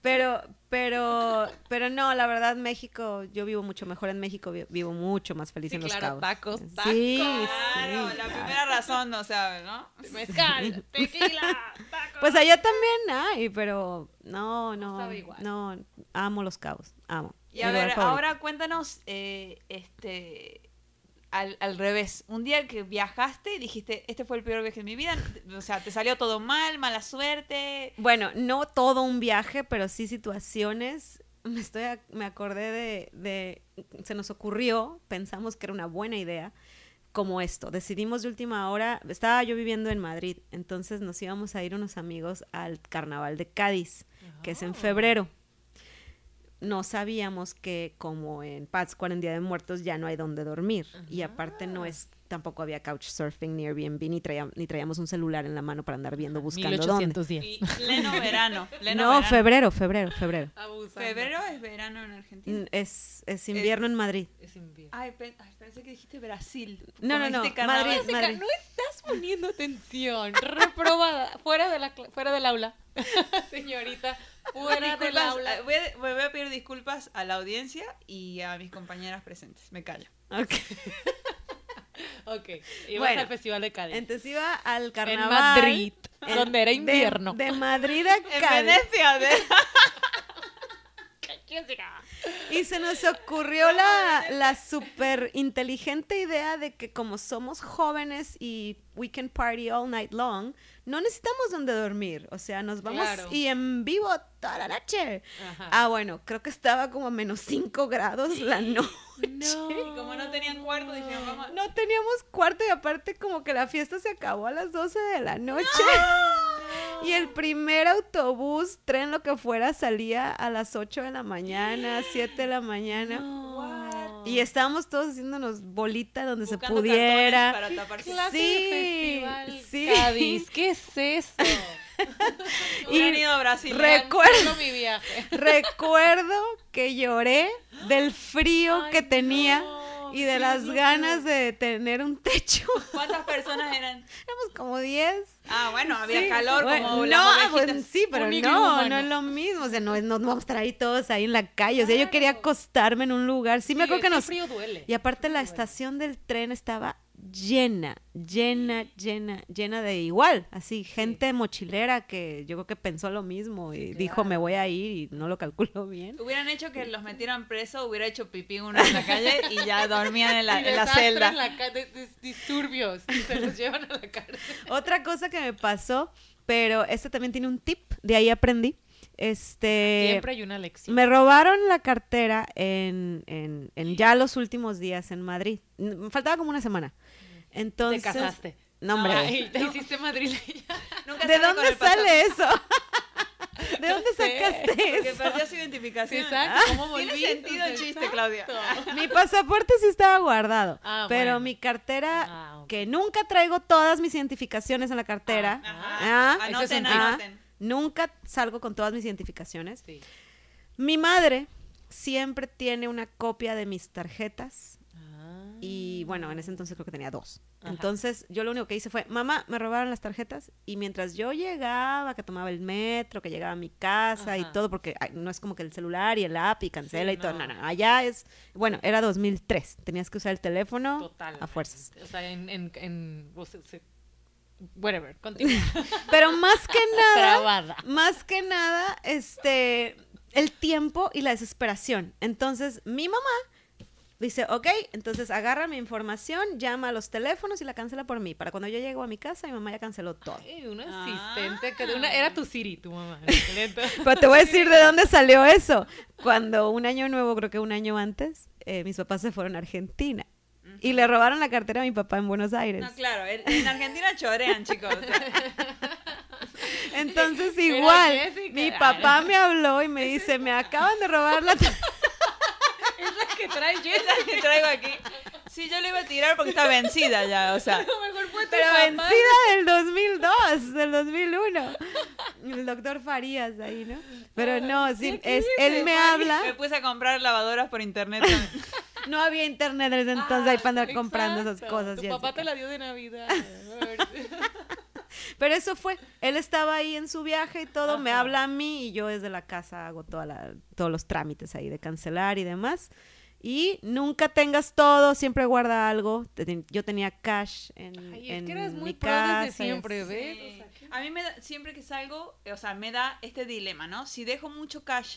Pero, pero, pero no, la verdad, México, yo vivo mucho mejor en México, vi- vivo mucho más feliz Sí, en Los claro, Cabos. tacos, Sí, tacos. sí, Claro, la claro. primera razón no sabe, ¿no? Mezcal, tequila, tacos. Pues allá también hay, pero no, No no, sabe igual. no, amo Los Cabos, amo. Y a ver, favorito. ahora cuéntanos, eh, este, al, al revés, un día que viajaste y dijiste, este fue el peor viaje de mi vida, o sea, te salió todo mal, mala suerte. Bueno, no todo un viaje, pero sí situaciones. Me estoy, ac- me acordé de, de, se nos ocurrió, pensamos que era una buena idea, como esto. Decidimos de última hora, estaba yo viviendo en Madrid, entonces nos íbamos a ir unos amigos al Carnaval de Cádiz, que es en Ah. febrero. No sabíamos que como en Pátzcuaro en Día de Muertos ya no hay donde dormir. Y aparte no es tampoco había couchsurfing ni Airbnb ni, traía- ni traíamos un celular en la mano para andar viendo buscando dónde. 1810. Y pleno verano. pleno No, verano. febrero, febrero, febrero. Abusando. Febrero es verano en Argentina. Mm, Es, es invierno en Madrid. Es invierno. Ay, pe- ay, pensé que dijiste Brasil. No, no, no. Madrid, no estás poniendo atención. Reprobada. Fuera, de la, fuera del aula. Señorita, fuera del aula. eh, voy a, voy a pedir disculpas a la audiencia y a mis compañeras presentes. Me callo. Ok. Ok. Ibas Bueno, al Festival de Cádiz. Entonces iba al en carnaval. Madrid, en- donde era invierno. De, Madrid a En Cádiz. Venecia, de... Y se nos ocurrió la, la súper inteligente idea de que como somos jóvenes y we can party all night long, no necesitamos donde dormir. O sea, nos vamos Claro. y en vivo toda la noche. Ajá. Ah, bueno, creo que estaba como a menos 5 grados la noche. No. Y como no tenían cuarto, dijeron, vamos... No teníamos cuarto y aparte como que la fiesta se acabó a las 12 de la noche. Y el primer autobús, tren, lo que fuera, salía a las 8 de la mañana, 7 de la mañana. No. Y estábamos todos haciéndonos bolita donde se pudiera. para taparse. clase Sí, festival sí. Cádiz? ¿Qué es eso? Hubieran ido a Brasil. Recuerdo- mi viaje. Recuerdo que lloré del frío Ay, que tenía no, y de las ganas de tener un techo. ¿Cuántas personas eran? Éramos como 10. Ah, bueno, había Sí, calor bueno, como no, pues, sí, pero no, no es lo mismo. O sea, no, no vamos a estar ahí todos ahí en la calle. O sea, yo quería Claro. acostarme en un lugar. Sí, me Sí, acuerdo que nos. frío duele. Y aparte la Duele. estación del tren estaba llena, llena, llena, llena de igual, así, gente mochilera que yo creo que pensó lo mismo y dijo me voy a ir y no lo calculo bien. Hubieran hecho que los metieran preso, hubiera hecho pipí uno en la calle y ya dormían en la, Y en la desastre celda. en la de- disturbios. Y se los llevan a la cárcel. Otra cosa que me pasó, pero este también tiene un tip, de ahí aprendí. Este, Siempre hay una lección. me robaron la cartera en, en, en ya los últimos días en Madrid. Faltaba como una semana. Entonces, Te casaste. No, hombre. Ay, te hiciste madrileña. Nunca ¿De dónde sale eso? ¿De dónde sé, sacaste Porque eso? perdió su identificación. exacto. ¿Cómo Tiene volviste? sentido el chiste, Claudia. Mi pasaporte sí estaba guardado, Ah, pero bueno. mi cartera, Ah, que nunca traigo todas mis identificaciones en la cartera, Ajá. Ah, Anoten, un ah, anoten. Nunca salgo con todas mis identificaciones. Sí. Mi madre siempre tiene una copia de mis tarjetas Ah. y bueno, en ese entonces creo que tenía dos. Ajá. Entonces yo lo único que hice fue, mamá, me robaron las tarjetas y mientras yo llegaba, que tomaba el metro, que llegaba a mi casa y todo, porque ay, no es como que el celular y el app y cancela Sí, y todo, no. no, allá es, bueno, era 2003, tenías que usar el teléfono Total. a fuerzas. O sea, en. en, en se- whatever, continúa. Pero más que nada, Trabada. más que nada, este, el tiempo y la desesperación. Entonces, mi mamá dice, ok, entonces agarra mi información, llama a los teléfonos y la cancela por mí. Para cuando yo llego a mi casa, mi mamá ya canceló todo. Ay, una Ah. asistente que de una era tu Siri, tu mamá. Pero te voy a decir de dónde salió eso. Cuando un año nuevo, creo que un año antes, eh, mis papás se fueron a Argentina. Y le robaron la cartera a mi papá en Buenos Aires. No, claro, en, en Argentina chorean, chicos. o sea, Entonces igual, Jessica. mi papá me habló y me dice, me acaban de robar la... tar-". Es la que trae Jess. que traigo aquí. Sí, yo le iba a tirar porque está vencida ya, o sea. Lo mejor fue tu Pero papá. vencida del 2002, del 2001. El doctor Farías ahí, ¿no? Pero no, sí, ¿qué es, él me habla. Me puse a comprar lavadoras por internet. No había internet desde entonces ahí para andar comprando esas cosas. Tu papá te la dio de Navidad. Pero eso fue, él estaba ahí en su viaje y todo, me habla a mí y yo desde la casa hago toda la- todos los trámites ahí de cancelar y demás. Y nunca tengas todo, siempre guarda algo. Yo tenía cash en, Ay, es en que eres muy mi pro casa. desde siempre. ¿ves? Sí. O sea, ¿qué? A mí me da, siempre que salgo, o sea, me da este dilema, ¿no? Si dejo mucho cash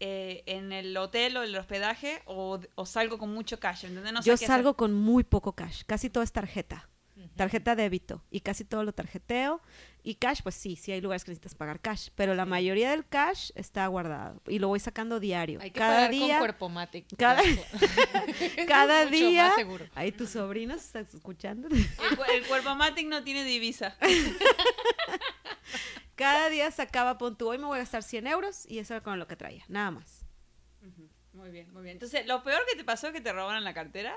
eh, en el hotel o el hospedaje o, o salgo con mucho cash, ¿entendés? No sé Yo qué salgo hacer. con muy poco cash, casi todo es tarjeta. Tarjeta débito y casi todo lo tarjeteo. Y cash, pues sí, sí hay lugares que necesitas pagar cash, pero la mayoría del cash está guardado y lo voy sacando diario. Hay que cada pagar día, con cuerpo mate. cada- Eso cada es mucho día. más seguro. Ahí tus sobrinos están escuchando. El, cu- el cuerpo matic no tiene divisa. cada día sacaba, pon hoy me voy a gastar 100 euros y eso era con lo que traía, nada más. Muy bien, muy bien. Entonces, ¿lo peor que te pasó es que te robaron la cartera?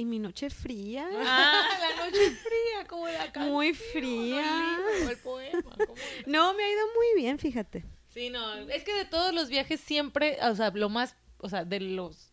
Y mi noche fría, Ah, la noche fría, como la canción, muy o el fría. libro, o el poema. No, me ha ido muy bien, fíjate. Sí, no, es que de todos los viajes siempre, o sea, lo más, o sea, de los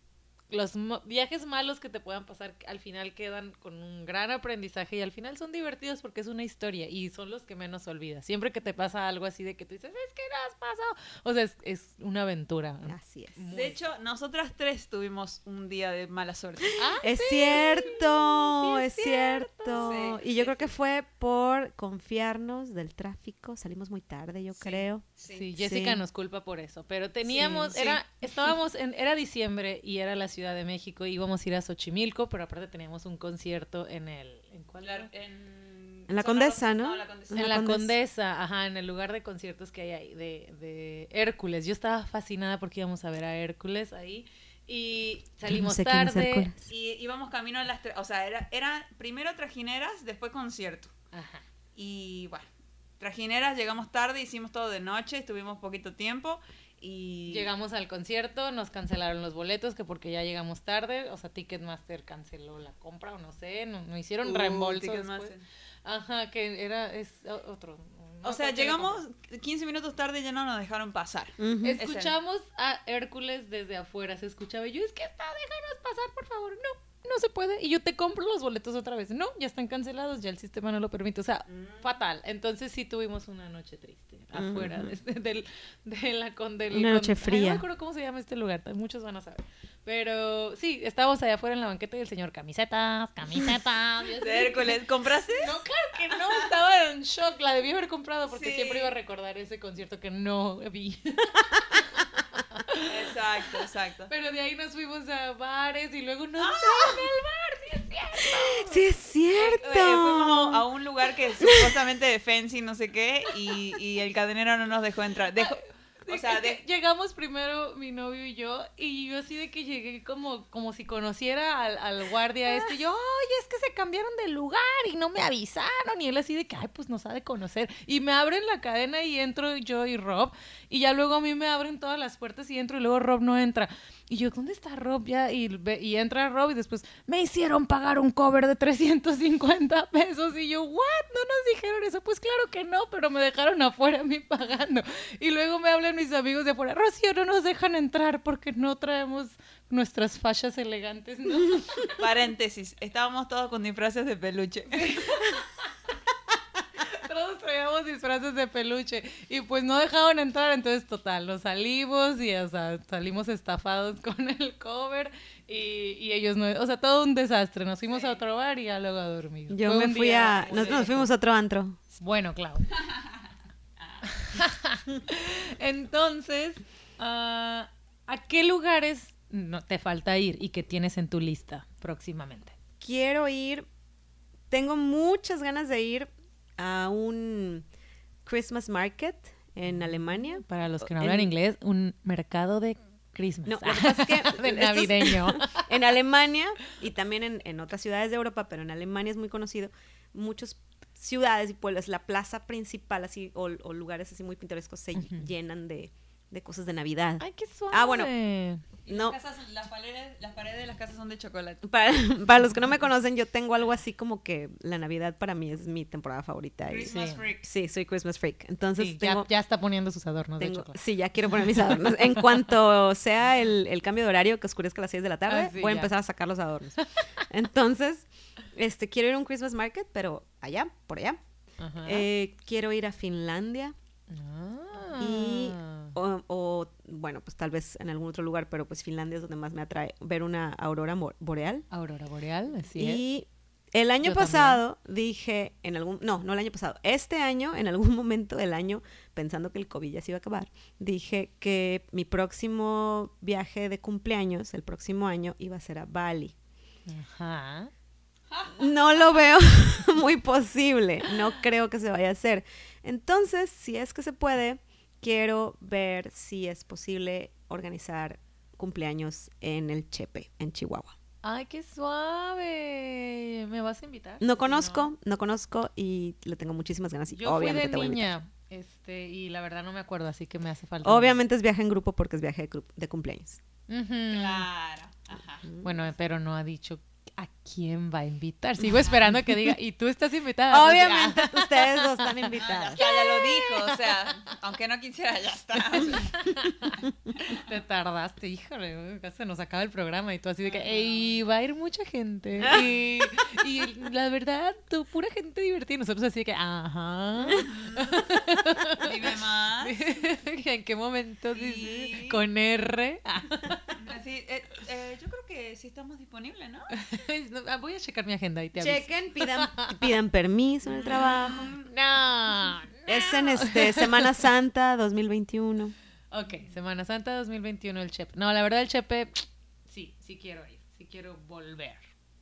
los viajes malos que te puedan pasar al final quedan con un gran aprendizaje y al final son divertidos porque es una historia y son los que menos olvidas. Siempre que te pasa algo así de que tú dices, es que nos pasó. O sea, es, es una aventura. Así es. Muy- De hecho, nosotras tres tuvimos un día de mala suerte. Ah, Es sí. cierto, sí es es cierto. cierto. Y yo creo que fue por confiarnos del tráfico. Salimos muy tarde, yo Sí. creo. Sí, Jessica Sí. nos culpa por eso, pero teníamos, Sí. era, estábamos en, era diciembre y era la Ciudad de México, íbamos a ir a Xochimilco, pero aparte teníamos un concierto en el, ¿en cuál? En, En la Condesa, Rosa- ¿no? la Condesa. En la la Condesa. Condesa, ajá, en el lugar de conciertos que hay ahí, de, de Hércules. Yo estaba fascinada porque íbamos a ver a Hércules ahí y salimos sé quién es tarde. Y íbamos camino a las... O sea, era, era primero trajineras, después concierto. Ajá. Y bueno, trajineras, llegamos tarde, hicimos todo de noche, estuvimos poquito tiempo y... Llegamos al concierto, nos cancelaron los boletos, que porque ya llegamos tarde, o sea, Ticketmaster canceló la compra o no sé, no, no hicieron Uh, reembolso. Ajá, que era, es otro. no O sea, llegamos 15 minutos tarde y ya no nos dejaron pasar. Escuchamos a Hércules desde afuera, se escuchaba y yo, es que está, déjanos pasar, por favor. No, no se puede. Y yo te compro los boletos otra vez. No, ya están cancelados, ya el sistema no lo permite. O sea, Mm. fatal. Entonces sí tuvimos una noche triste afuera de, este- del, de la con del Una noche Ay, fría. no me acuerdo cómo se llama este lugar, muchos van a saber. Pero sí, estábamos allá afuera en la banqueta y el señor, camisetas, camisetas. Hércules, ¿compraste? No, claro que no, estaba en shock. La debí haber comprado porque Sí. siempre iba a recordar ese concierto que no vi. Exacto, exacto. Pero de ahí nos fuimos a bares y luego ¡Ah! nos fuimos al bar, sí es cierto. Sí, es cierto. Eh, fuimos a un lugar que supuestamente de fancy, no sé qué, y, y el cadenero no nos dejó entrar. Dejó, o sea, de- llegamos primero mi novio y yo, y yo así de que llegué como, como si conociera al, al guardia este, y yo, oye, es que se cambiaron de lugar y no me avisaron, y él así de que, ay, pues nos ha de conocer, y me abren la cadena y entro yo y Rob, y ya luego a mí me abren todas las puertas y entro y luego Rob no entra, y yo, ¿dónde está Rob ya? Y, ve- y entra Rob y después, me hicieron pagar un cover de 350 pesos, y yo, ¿what? No nos dijeron eso, pues claro que no, pero me dejaron afuera a mí pagando, y luego me hablan mis amigos de afuera, Rocío, no nos dejan entrar porque no traemos nuestras fachas elegantes, ¿no? paréntesis, estábamos todos con disfraces de peluche. Disfraces de peluche y pues no dejaron entrar, entonces total, nos salimos y o sea, salimos estafados con el cover y, y ellos no, o sea, todo un desastre, nos fuimos a otro bar y ya luego a dormir. Yo Fue me fui día a. Nos, nos fuimos a otro antro. Bueno, Clau. Entonces, ah, ¿a qué lugares no te falta ir y que tienes en tu lista próximamente? Quiero ir. Tengo muchas ganas de ir a un Christmas market en Alemania. Para los que no En- hablan inglés, un mercado de Christmas. No, lo que pasa es que de estos- navideño. en Alemania y también en, en otras ciudades de Europa, pero en Alemania es muy conocido, muchas ciudades y pueblos, la plaza principal así o, o lugares así muy pintorescos se llenan de, de cosas de Navidad. Ay, qué suave. Ah, bueno. No. Las, casas- las paredes, las paredes de las casas son de chocolate. Para, para los que no me conocen, yo tengo algo así como que la Navidad para mí es mi temporada favorita. Christmas Sí. freak. sí, soy Christmas freak. Entonces Sí, ya, tengo, ya está poniendo sus adornos de chocolate. sí, ya quiero poner mis adornos. En cuanto sea el, el cambio de horario, que oscurezca a las 6 de la tarde, Ah, sí, voy a ya. empezar a sacar los adornos. Entonces, este, quiero ir a un Christmas market, pero allá, por allá. Ajá. Eh, quiero ir a Finlandia Ah. y, o, o, bueno, pues tal vez en algún otro lugar, pero pues Finlandia es donde más me atrae ver una aurora boreal. Aurora Boreal, así es. Y el año Yo pasado dije, en algún, no, no el año pasado, este año, en algún momento del año, pensando que el COVID ya se iba a acabar, dije que mi próximo viaje de cumpleaños, el próximo año, iba a ser a Bali. Ajá. No lo veo muy posible, no creo que se vaya a hacer. Entonces, si es que se puede, quiero ver si es posible organizar cumpleaños en el Chepe, en Chihuahua. Ay, qué suave. ¿Me vas a invitar? No conozco, no conozco y le tengo muchísimas ganas. Y Yo fui obviamente de te voy a invitar. niña, este, y la verdad no me acuerdo, así que me hace falta. Obviamente es viaje en grupo porque es viaje de, de cumpleaños. Claro. Ajá. Bueno, pero no ha dicho a quién va a invitar. Sigo esperando que diga, y tú estás invitada. ¿no? Obviamente ustedes dos están invitadas. ya lo dijo, o sea, aunque no quisiera, ya está. Te tardaste, híjole, ya se nos acaba el programa y tú así de que, ey, va a ir mucha gente. Y, y la verdad, tú, pura gente divertida. Y nosotros así de que, ajá. Dime más. ¿En qué momento Sí. dice? Con R. Ah, Así, eh, eh, yo creo que sí estamos disponibles, ¿no? no, ah, Voy a checar mi agenda y te aviso. Chequen, pidan, pidan permiso en el trabajo. No. Es en este Semana Santa 2021. Ok, Semana Santa 2021 el Chepe. No, la verdad el Chepe, sí, sí quiero ir, sí quiero volver.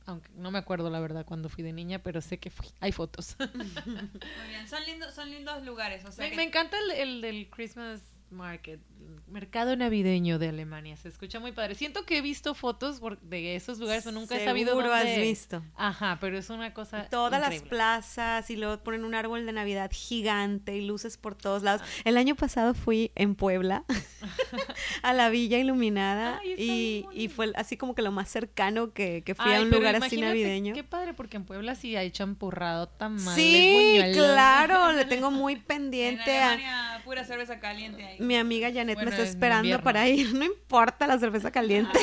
Aunque no me acuerdo la verdad cuando fui de niña, pero sé que fui. Hay fotos. Muy bien, son lindos, son lindos lugares, o sea me, que- me encanta el, el del Christmas Market, mercado navideño de Alemania. Se escucha muy padre. Siento que he visto fotos por- de esos lugares, pero nunca he sabido dónde. has visto. Ajá, pero es una cosa. Todas las plazas y luego ponen un árbol de Navidad gigante y luces por todos lados. Ah. El año pasado fui en Puebla a la Villa Iluminada Ay, y, fue así como que lo más cercano que, que fui Ay, a un lugar así navideño. Qué padre, porque en Puebla sí hay champurrado tamales, Sí, buñuelos. claro, le tengo muy en pendiente a pura cerveza caliente ahí. mi amiga Janet Bueno, me está esperando para ir. No importa la cerveza caliente.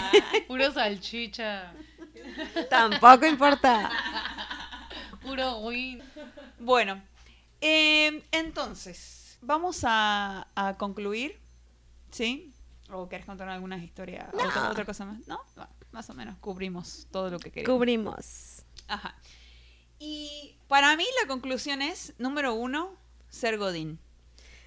Puro salchicha. Tampoco importa. Puro win. Bueno, eh, entonces, vamos a, a concluir, ¿sí? ¿O quieres contar algunas historias? ¿Otra, otra cosa más? ¿No? Más o menos cubrimos todo lo que queríamos. Cubrimos. Ajá. Y para mí la conclusión es, número uno, ser Godín.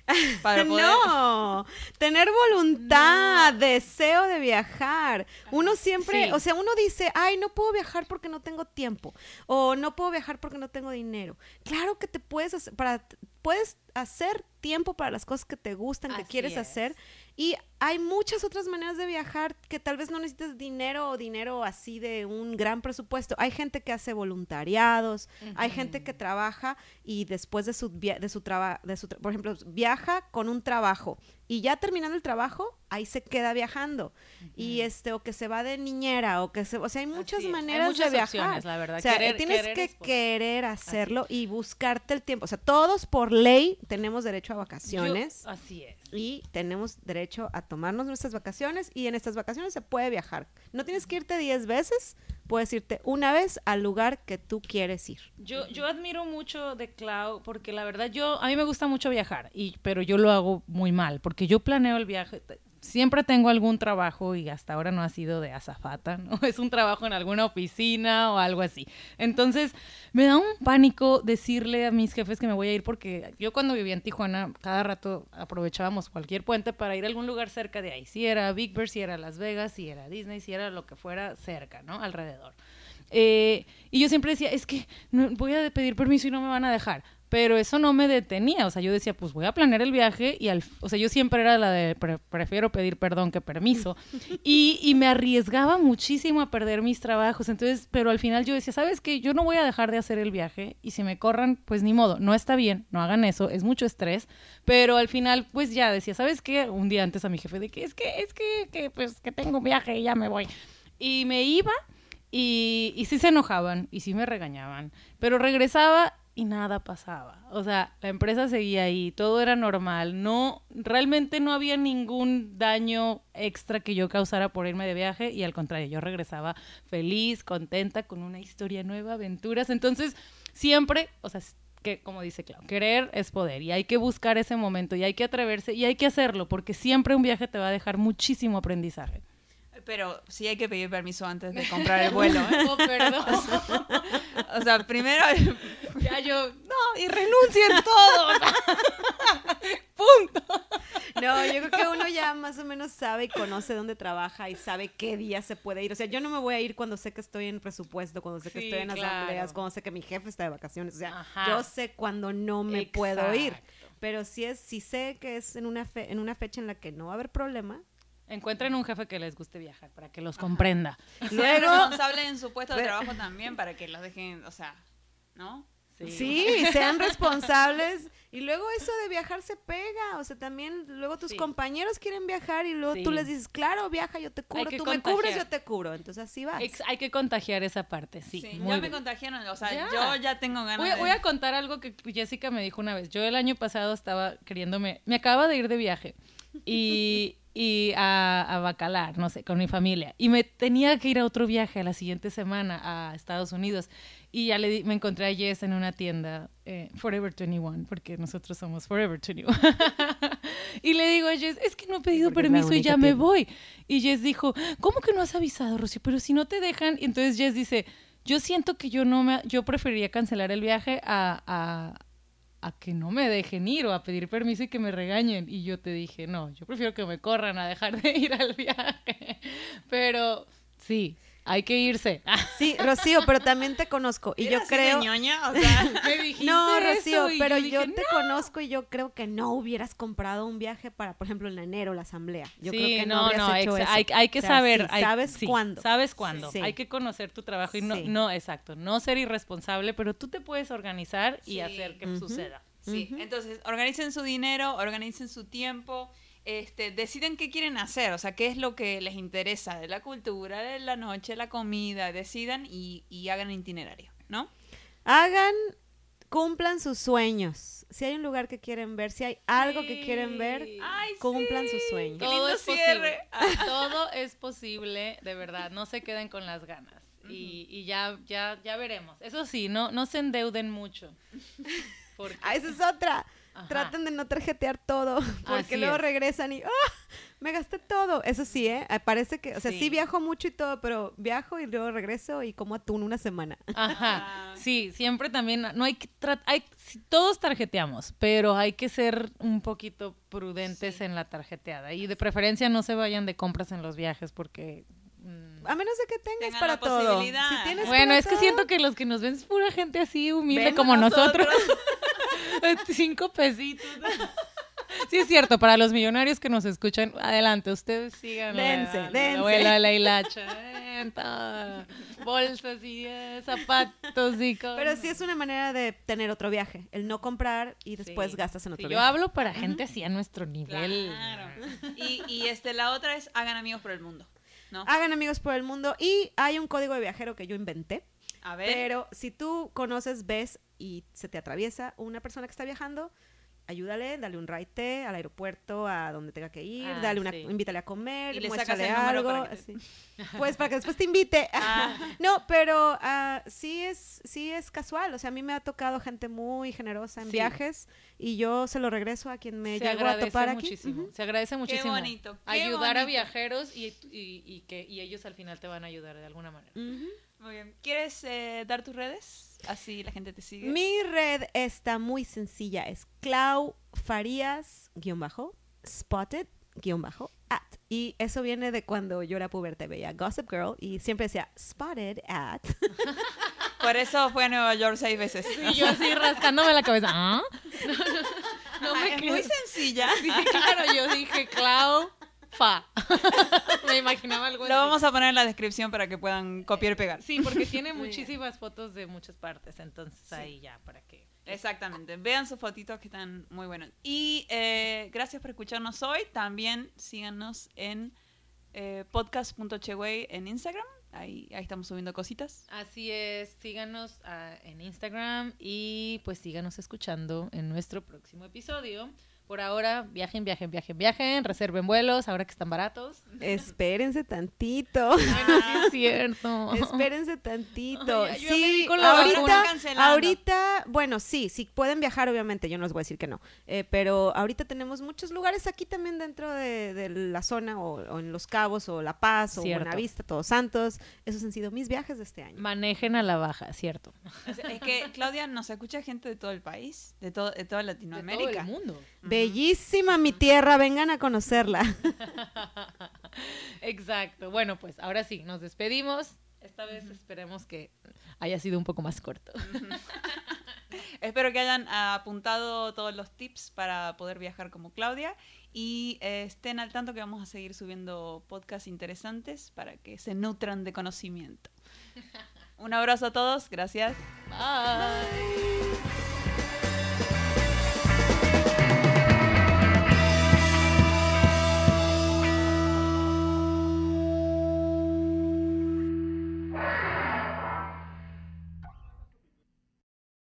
Para poder- No, tener voluntad, deseo de viajar. Uno siempre, Sí. o sea, uno dice, ay, no puedo viajar porque no tengo tiempo, o no puedo viajar porque no tengo dinero. Claro que te puedes hacer, para, puedes hacer tiempo para las cosas que te gustan, que Así quieres es. hacer, y hay muchas otras maneras de viajar que tal vez no necesites dinero o dinero así de un gran presupuesto. Hay gente que hace voluntariados, hay gente que trabaja y después de su de su trabajo, de su tra- por ejemplo, viaja con un trabajo y ya terminando el trabajo, ahí se queda viajando. Y este o que se va de niñera o que se, o sea, hay muchas es, hay maneras muchas de viajar. opciones, la verdad. O sea, Querer- tienes querer que querer hacerlo y buscarte el tiempo. O sea, todos por ley tenemos derecho a vacaciones Yo- así es. y tenemos derecho a tomarnos nuestras vacaciones y en estas vacaciones se puede viajar. No tienes que irte 10 veces, puedes irte una vez al lugar que tú quieres ir. Yo, yo admiro mucho de Clau porque la verdad yo a mí me gusta mucho viajar y pero yo lo hago muy mal porque yo planeo el viaje siempre tengo algún trabajo y hasta ahora no ha sido de azafata no es un trabajo en alguna oficina o algo así. Entonces me da un pánico decirle a mis jefes que me voy a ir porque yo cuando vivía en Tijuana cada rato aprovechábamos cualquier puente para ir a algún lugar cerca de ahí. Si era Big Bear si era Las Vegas si era Disney si era lo que fuera cerca no alrededor. Eh, y yo siempre decía, es que voy a pedir permiso y no me van a dejar. Pero eso no me detenía. O sea, yo decía, pues voy a planear el viaje y al... O sea, yo siempre era la de pre- prefiero pedir perdón que permiso. Y, y me arriesgaba muchísimo a perder mis trabajos. Entonces, pero al final yo decía, ¿sabes qué? Yo no voy a dejar de hacer el viaje y si me corran, pues ni modo. No está bien, no hagan eso, es mucho estrés. Pero al final, pues ya decía, ¿sabes qué? Un día antes a mi jefe de que es que, es que, que pues que tengo un viaje y ya me voy. Y me iba y, y sí se enojaban y sí me regañaban, pero regresaba y nada pasaba. O sea, la empresa seguía ahí, todo era normal, no, realmente no había ningún daño extra que yo causara por irme de viaje y al contrario, yo regresaba feliz, contenta, con una historia nueva, aventuras. Entonces, siempre, o sea, que como dice Clau, querer es poder y hay que buscar ese momento y hay que atreverse y hay que hacerlo porque siempre un viaje te va a dejar muchísimo aprendizaje. Pero sí hay que pedir permiso antes de comprar el vuelo, ¿eh? Oh, perdón. O sea, primero... Ya yo, no, y renuncien todos. Punto. No, yo creo que uno ya más o menos sabe y conoce dónde trabaja y sabe qué día se puede ir. O sea, yo no me voy a ir cuando sé que estoy en presupuesto, cuando sé que Sí, estoy en claro. asambleas, cuando sé que mi jefe está de vacaciones. O sea, Ajá. yo sé cuando no me puedo ir. Pero si es, si sé que es en una fe- en una fecha en la que no va a haber problema. Encuentren un jefe que les guste viajar para que los comprenda. Luego... Luego, responsable en su puesto de Pero- trabajo también para que los dejen, o sea, ¿no? Sí, sean responsables. Y luego eso de viajar se pega. O sea, también luego tus Sí. compañeros quieren viajar y luego tú les dices, claro, viaja, yo te cubro. Tú me cubres, yo te cubro. Entonces así vas. Ex- hay que contagiar esa parte, sí. Sí, muy ya me contagiaron, o sea, Ya. yo ya tengo ganas Voy de... voy a contar algo que Jessica me dijo una vez. Yo el año pasado estaba queriéndome, me acaba de ir de viaje y, y a, a Bacalar, no sé, con mi familia. Y me tenía que ir a otro viaje a la siguiente semana a Estados Unidos. Y ya le di- me encontré a Jess en una tienda, eh, Forever 21, porque nosotros somos Forever 21. y le digo a Jess, es que no he pedido Porque permiso y ya me voy. Y Jess dijo, ¿cómo que no has avisado, Rocío? Pero si no te dejan. Y entonces Jess dice, yo siento que yo no me, yo preferiría cancelar el viaje a, a, a que no me dejen ir o a pedir permiso y que me regañen. Y yo te dije, no, yo prefiero que me corran a dejar de ir al viaje. Pero sí, hay que irse. Sí, Rocío, pero también te conozco y yo ¿Era así de creo... ñoña? O sea, Me dijiste No, eso Rocío, y pero yo, dije, te "No". conozco y yo creo que no hubieras comprado un viaje para, por ejemplo, en enero, la asamblea. Yo sí, creo que no, no, hecho eso. hay, hay que O sea, saber. sí, hay- sabes sí, cuándo. Sabes cuándo. Sí. Hay que conocer tu trabajo y no, Sí. no, exacto, no ser irresponsable, pero tú te puedes organizar y Sí. hacer que suceda. Sí, entonces organicen su dinero, organicen su tiempo, este, deciden qué quieren hacer, o sea, qué es lo que les interesa de la cultura, de la noche, la comida, decidan y, y hagan itinerario, ¿no? Hagan cumplan sus sueños. Si hay un lugar que quieren ver, si hay algo que quieren ver. Ay, cumplan sí. sus sueños. Todo lindo es cierre. posible. Todo es posible, de verdad. No se queden con las ganas. Y, y ya, ya, ya veremos. Eso sí, no, no se endeuden mucho. Porque, Ah, esa es otra. Ajá. Traten de no tarjetear todo, porque Así luego es. regresan y ¡ah! me gasté todo. Eso sí, ¿eh? Ah, Parece que, o sea, sí. Sí. viajo mucho y todo, pero viajo y luego regreso y como atún una semana. Ajá. Ah. Sí, siempre también, no hay que hay, todos tarjeteamos, pero hay que ser un poquito prudentes Sí. en la tarjeteada. Y de preferencia no se vayan de compras en los viajes porque... mm, A menos de que tengas Tengan para la todo. posibilidad. Si tienes Bueno, para es que siento que los que nos ven es pura gente así humilde como nosotros. nosotros. Cinco pesitos. Sí, es cierto, para los millonarios que nos escuchan, adelante, ustedes sigan. Dense, la, dense. La abuela la hilacha. Bolsas y eh, zapatos y cosas. Pero sí es una manera de tener otro viaje, el no comprar y después Sí. gastas en Sí, otro yo viaje. hablo para gente así a nuestro nivel. Claro. Y, y este, la otra es hagan amigos por el mundo. ¿No? Hagan amigos por el mundo y hay un código de viajero que yo inventé. A ver. Pero si tú conoces, ves y se te atraviesa una persona que está viajando, ayúdale, dale un ride al aeropuerto, a donde tenga que ir, Ah, dale una, sí. invítale a comer, Y le muéstrale sacas el número algo, para que te- así. pues para que después te invite. Ah. no, pero ah, sí es sí es casual, o sea, a mí me ha tocado gente muy generosa en Sí. viajes y yo se lo regreso a quien me se llegó a topar aquí. muchísimo. Ujú. Se agradece muchísimo. bonito, qué Ayudar a bonito. viajeros y, y- y que y ellos al final te van a ayudar de alguna manera. Ujú. Muy bien. ¿Quieres eh, dar tus redes? Así la gente te sigue. Mi red está muy sencilla, es Clau Farías, guion bajo, spotted, guion bajo, at. Y eso viene de cuando yo era puberta, veía Gossip Girl y siempre decía spotted at. Por eso fue a Nueva York seis veces. Y yo así rascándome la cabeza. ¿Ah? No, no, no me es quedo- muy sencilla. Sí, claro, yo dije Clau Fa. me imaginaba algo Lo así. vamos a poner en la descripción para que puedan copiar y pegar. Sí, porque tiene muchísimas fotos de muchas partes, entonces ahí ya, ¿para qué? Exactamente. Vean sus fotitos que están muy buenos. Y eh, gracias por escucharnos hoy. También síganos en eh, podcast.cheway en Instagram. Ahí, ahí estamos subiendo cositas. Así es, síganos ah, en Instagram y pues síganos escuchando en nuestro próximo episodio. Por ahora, viajen, viajen, viajen, viajen, reserven vuelos ahora que están baratos. Espérense tantito. Bueno, sí es cierto. Espérense tantito. Ay, ya me di sí, con la ahorita, ahorita, bueno, sí, sí pueden viajar, obviamente, yo no les voy a decir que no, eh, pero ahorita tenemos muchos lugares aquí también dentro de, de la zona, o, o en Los Cabos, o La Paz, o Cierto. Buenavista, Todos Santos. Esos han sido mis viajes de este año. Manejen a la baja, cierto. Es, es que, Claudia, nos escucha gente de todo el país, de, todo, de toda De Latinoamérica. todo el mundo. Bellísima mi tierra, vengan a conocerla. Exacto. Bueno, pues ahora sí, nos despedimos. Esta vez esperemos que haya sido un poco más corto. Espero que hayan ah, apuntado todos los tips para poder viajar como Claudia y eh, estén al tanto que vamos a seguir subiendo podcasts interesantes para que se nutran de conocimiento. Un abrazo a todos, gracias. Bye.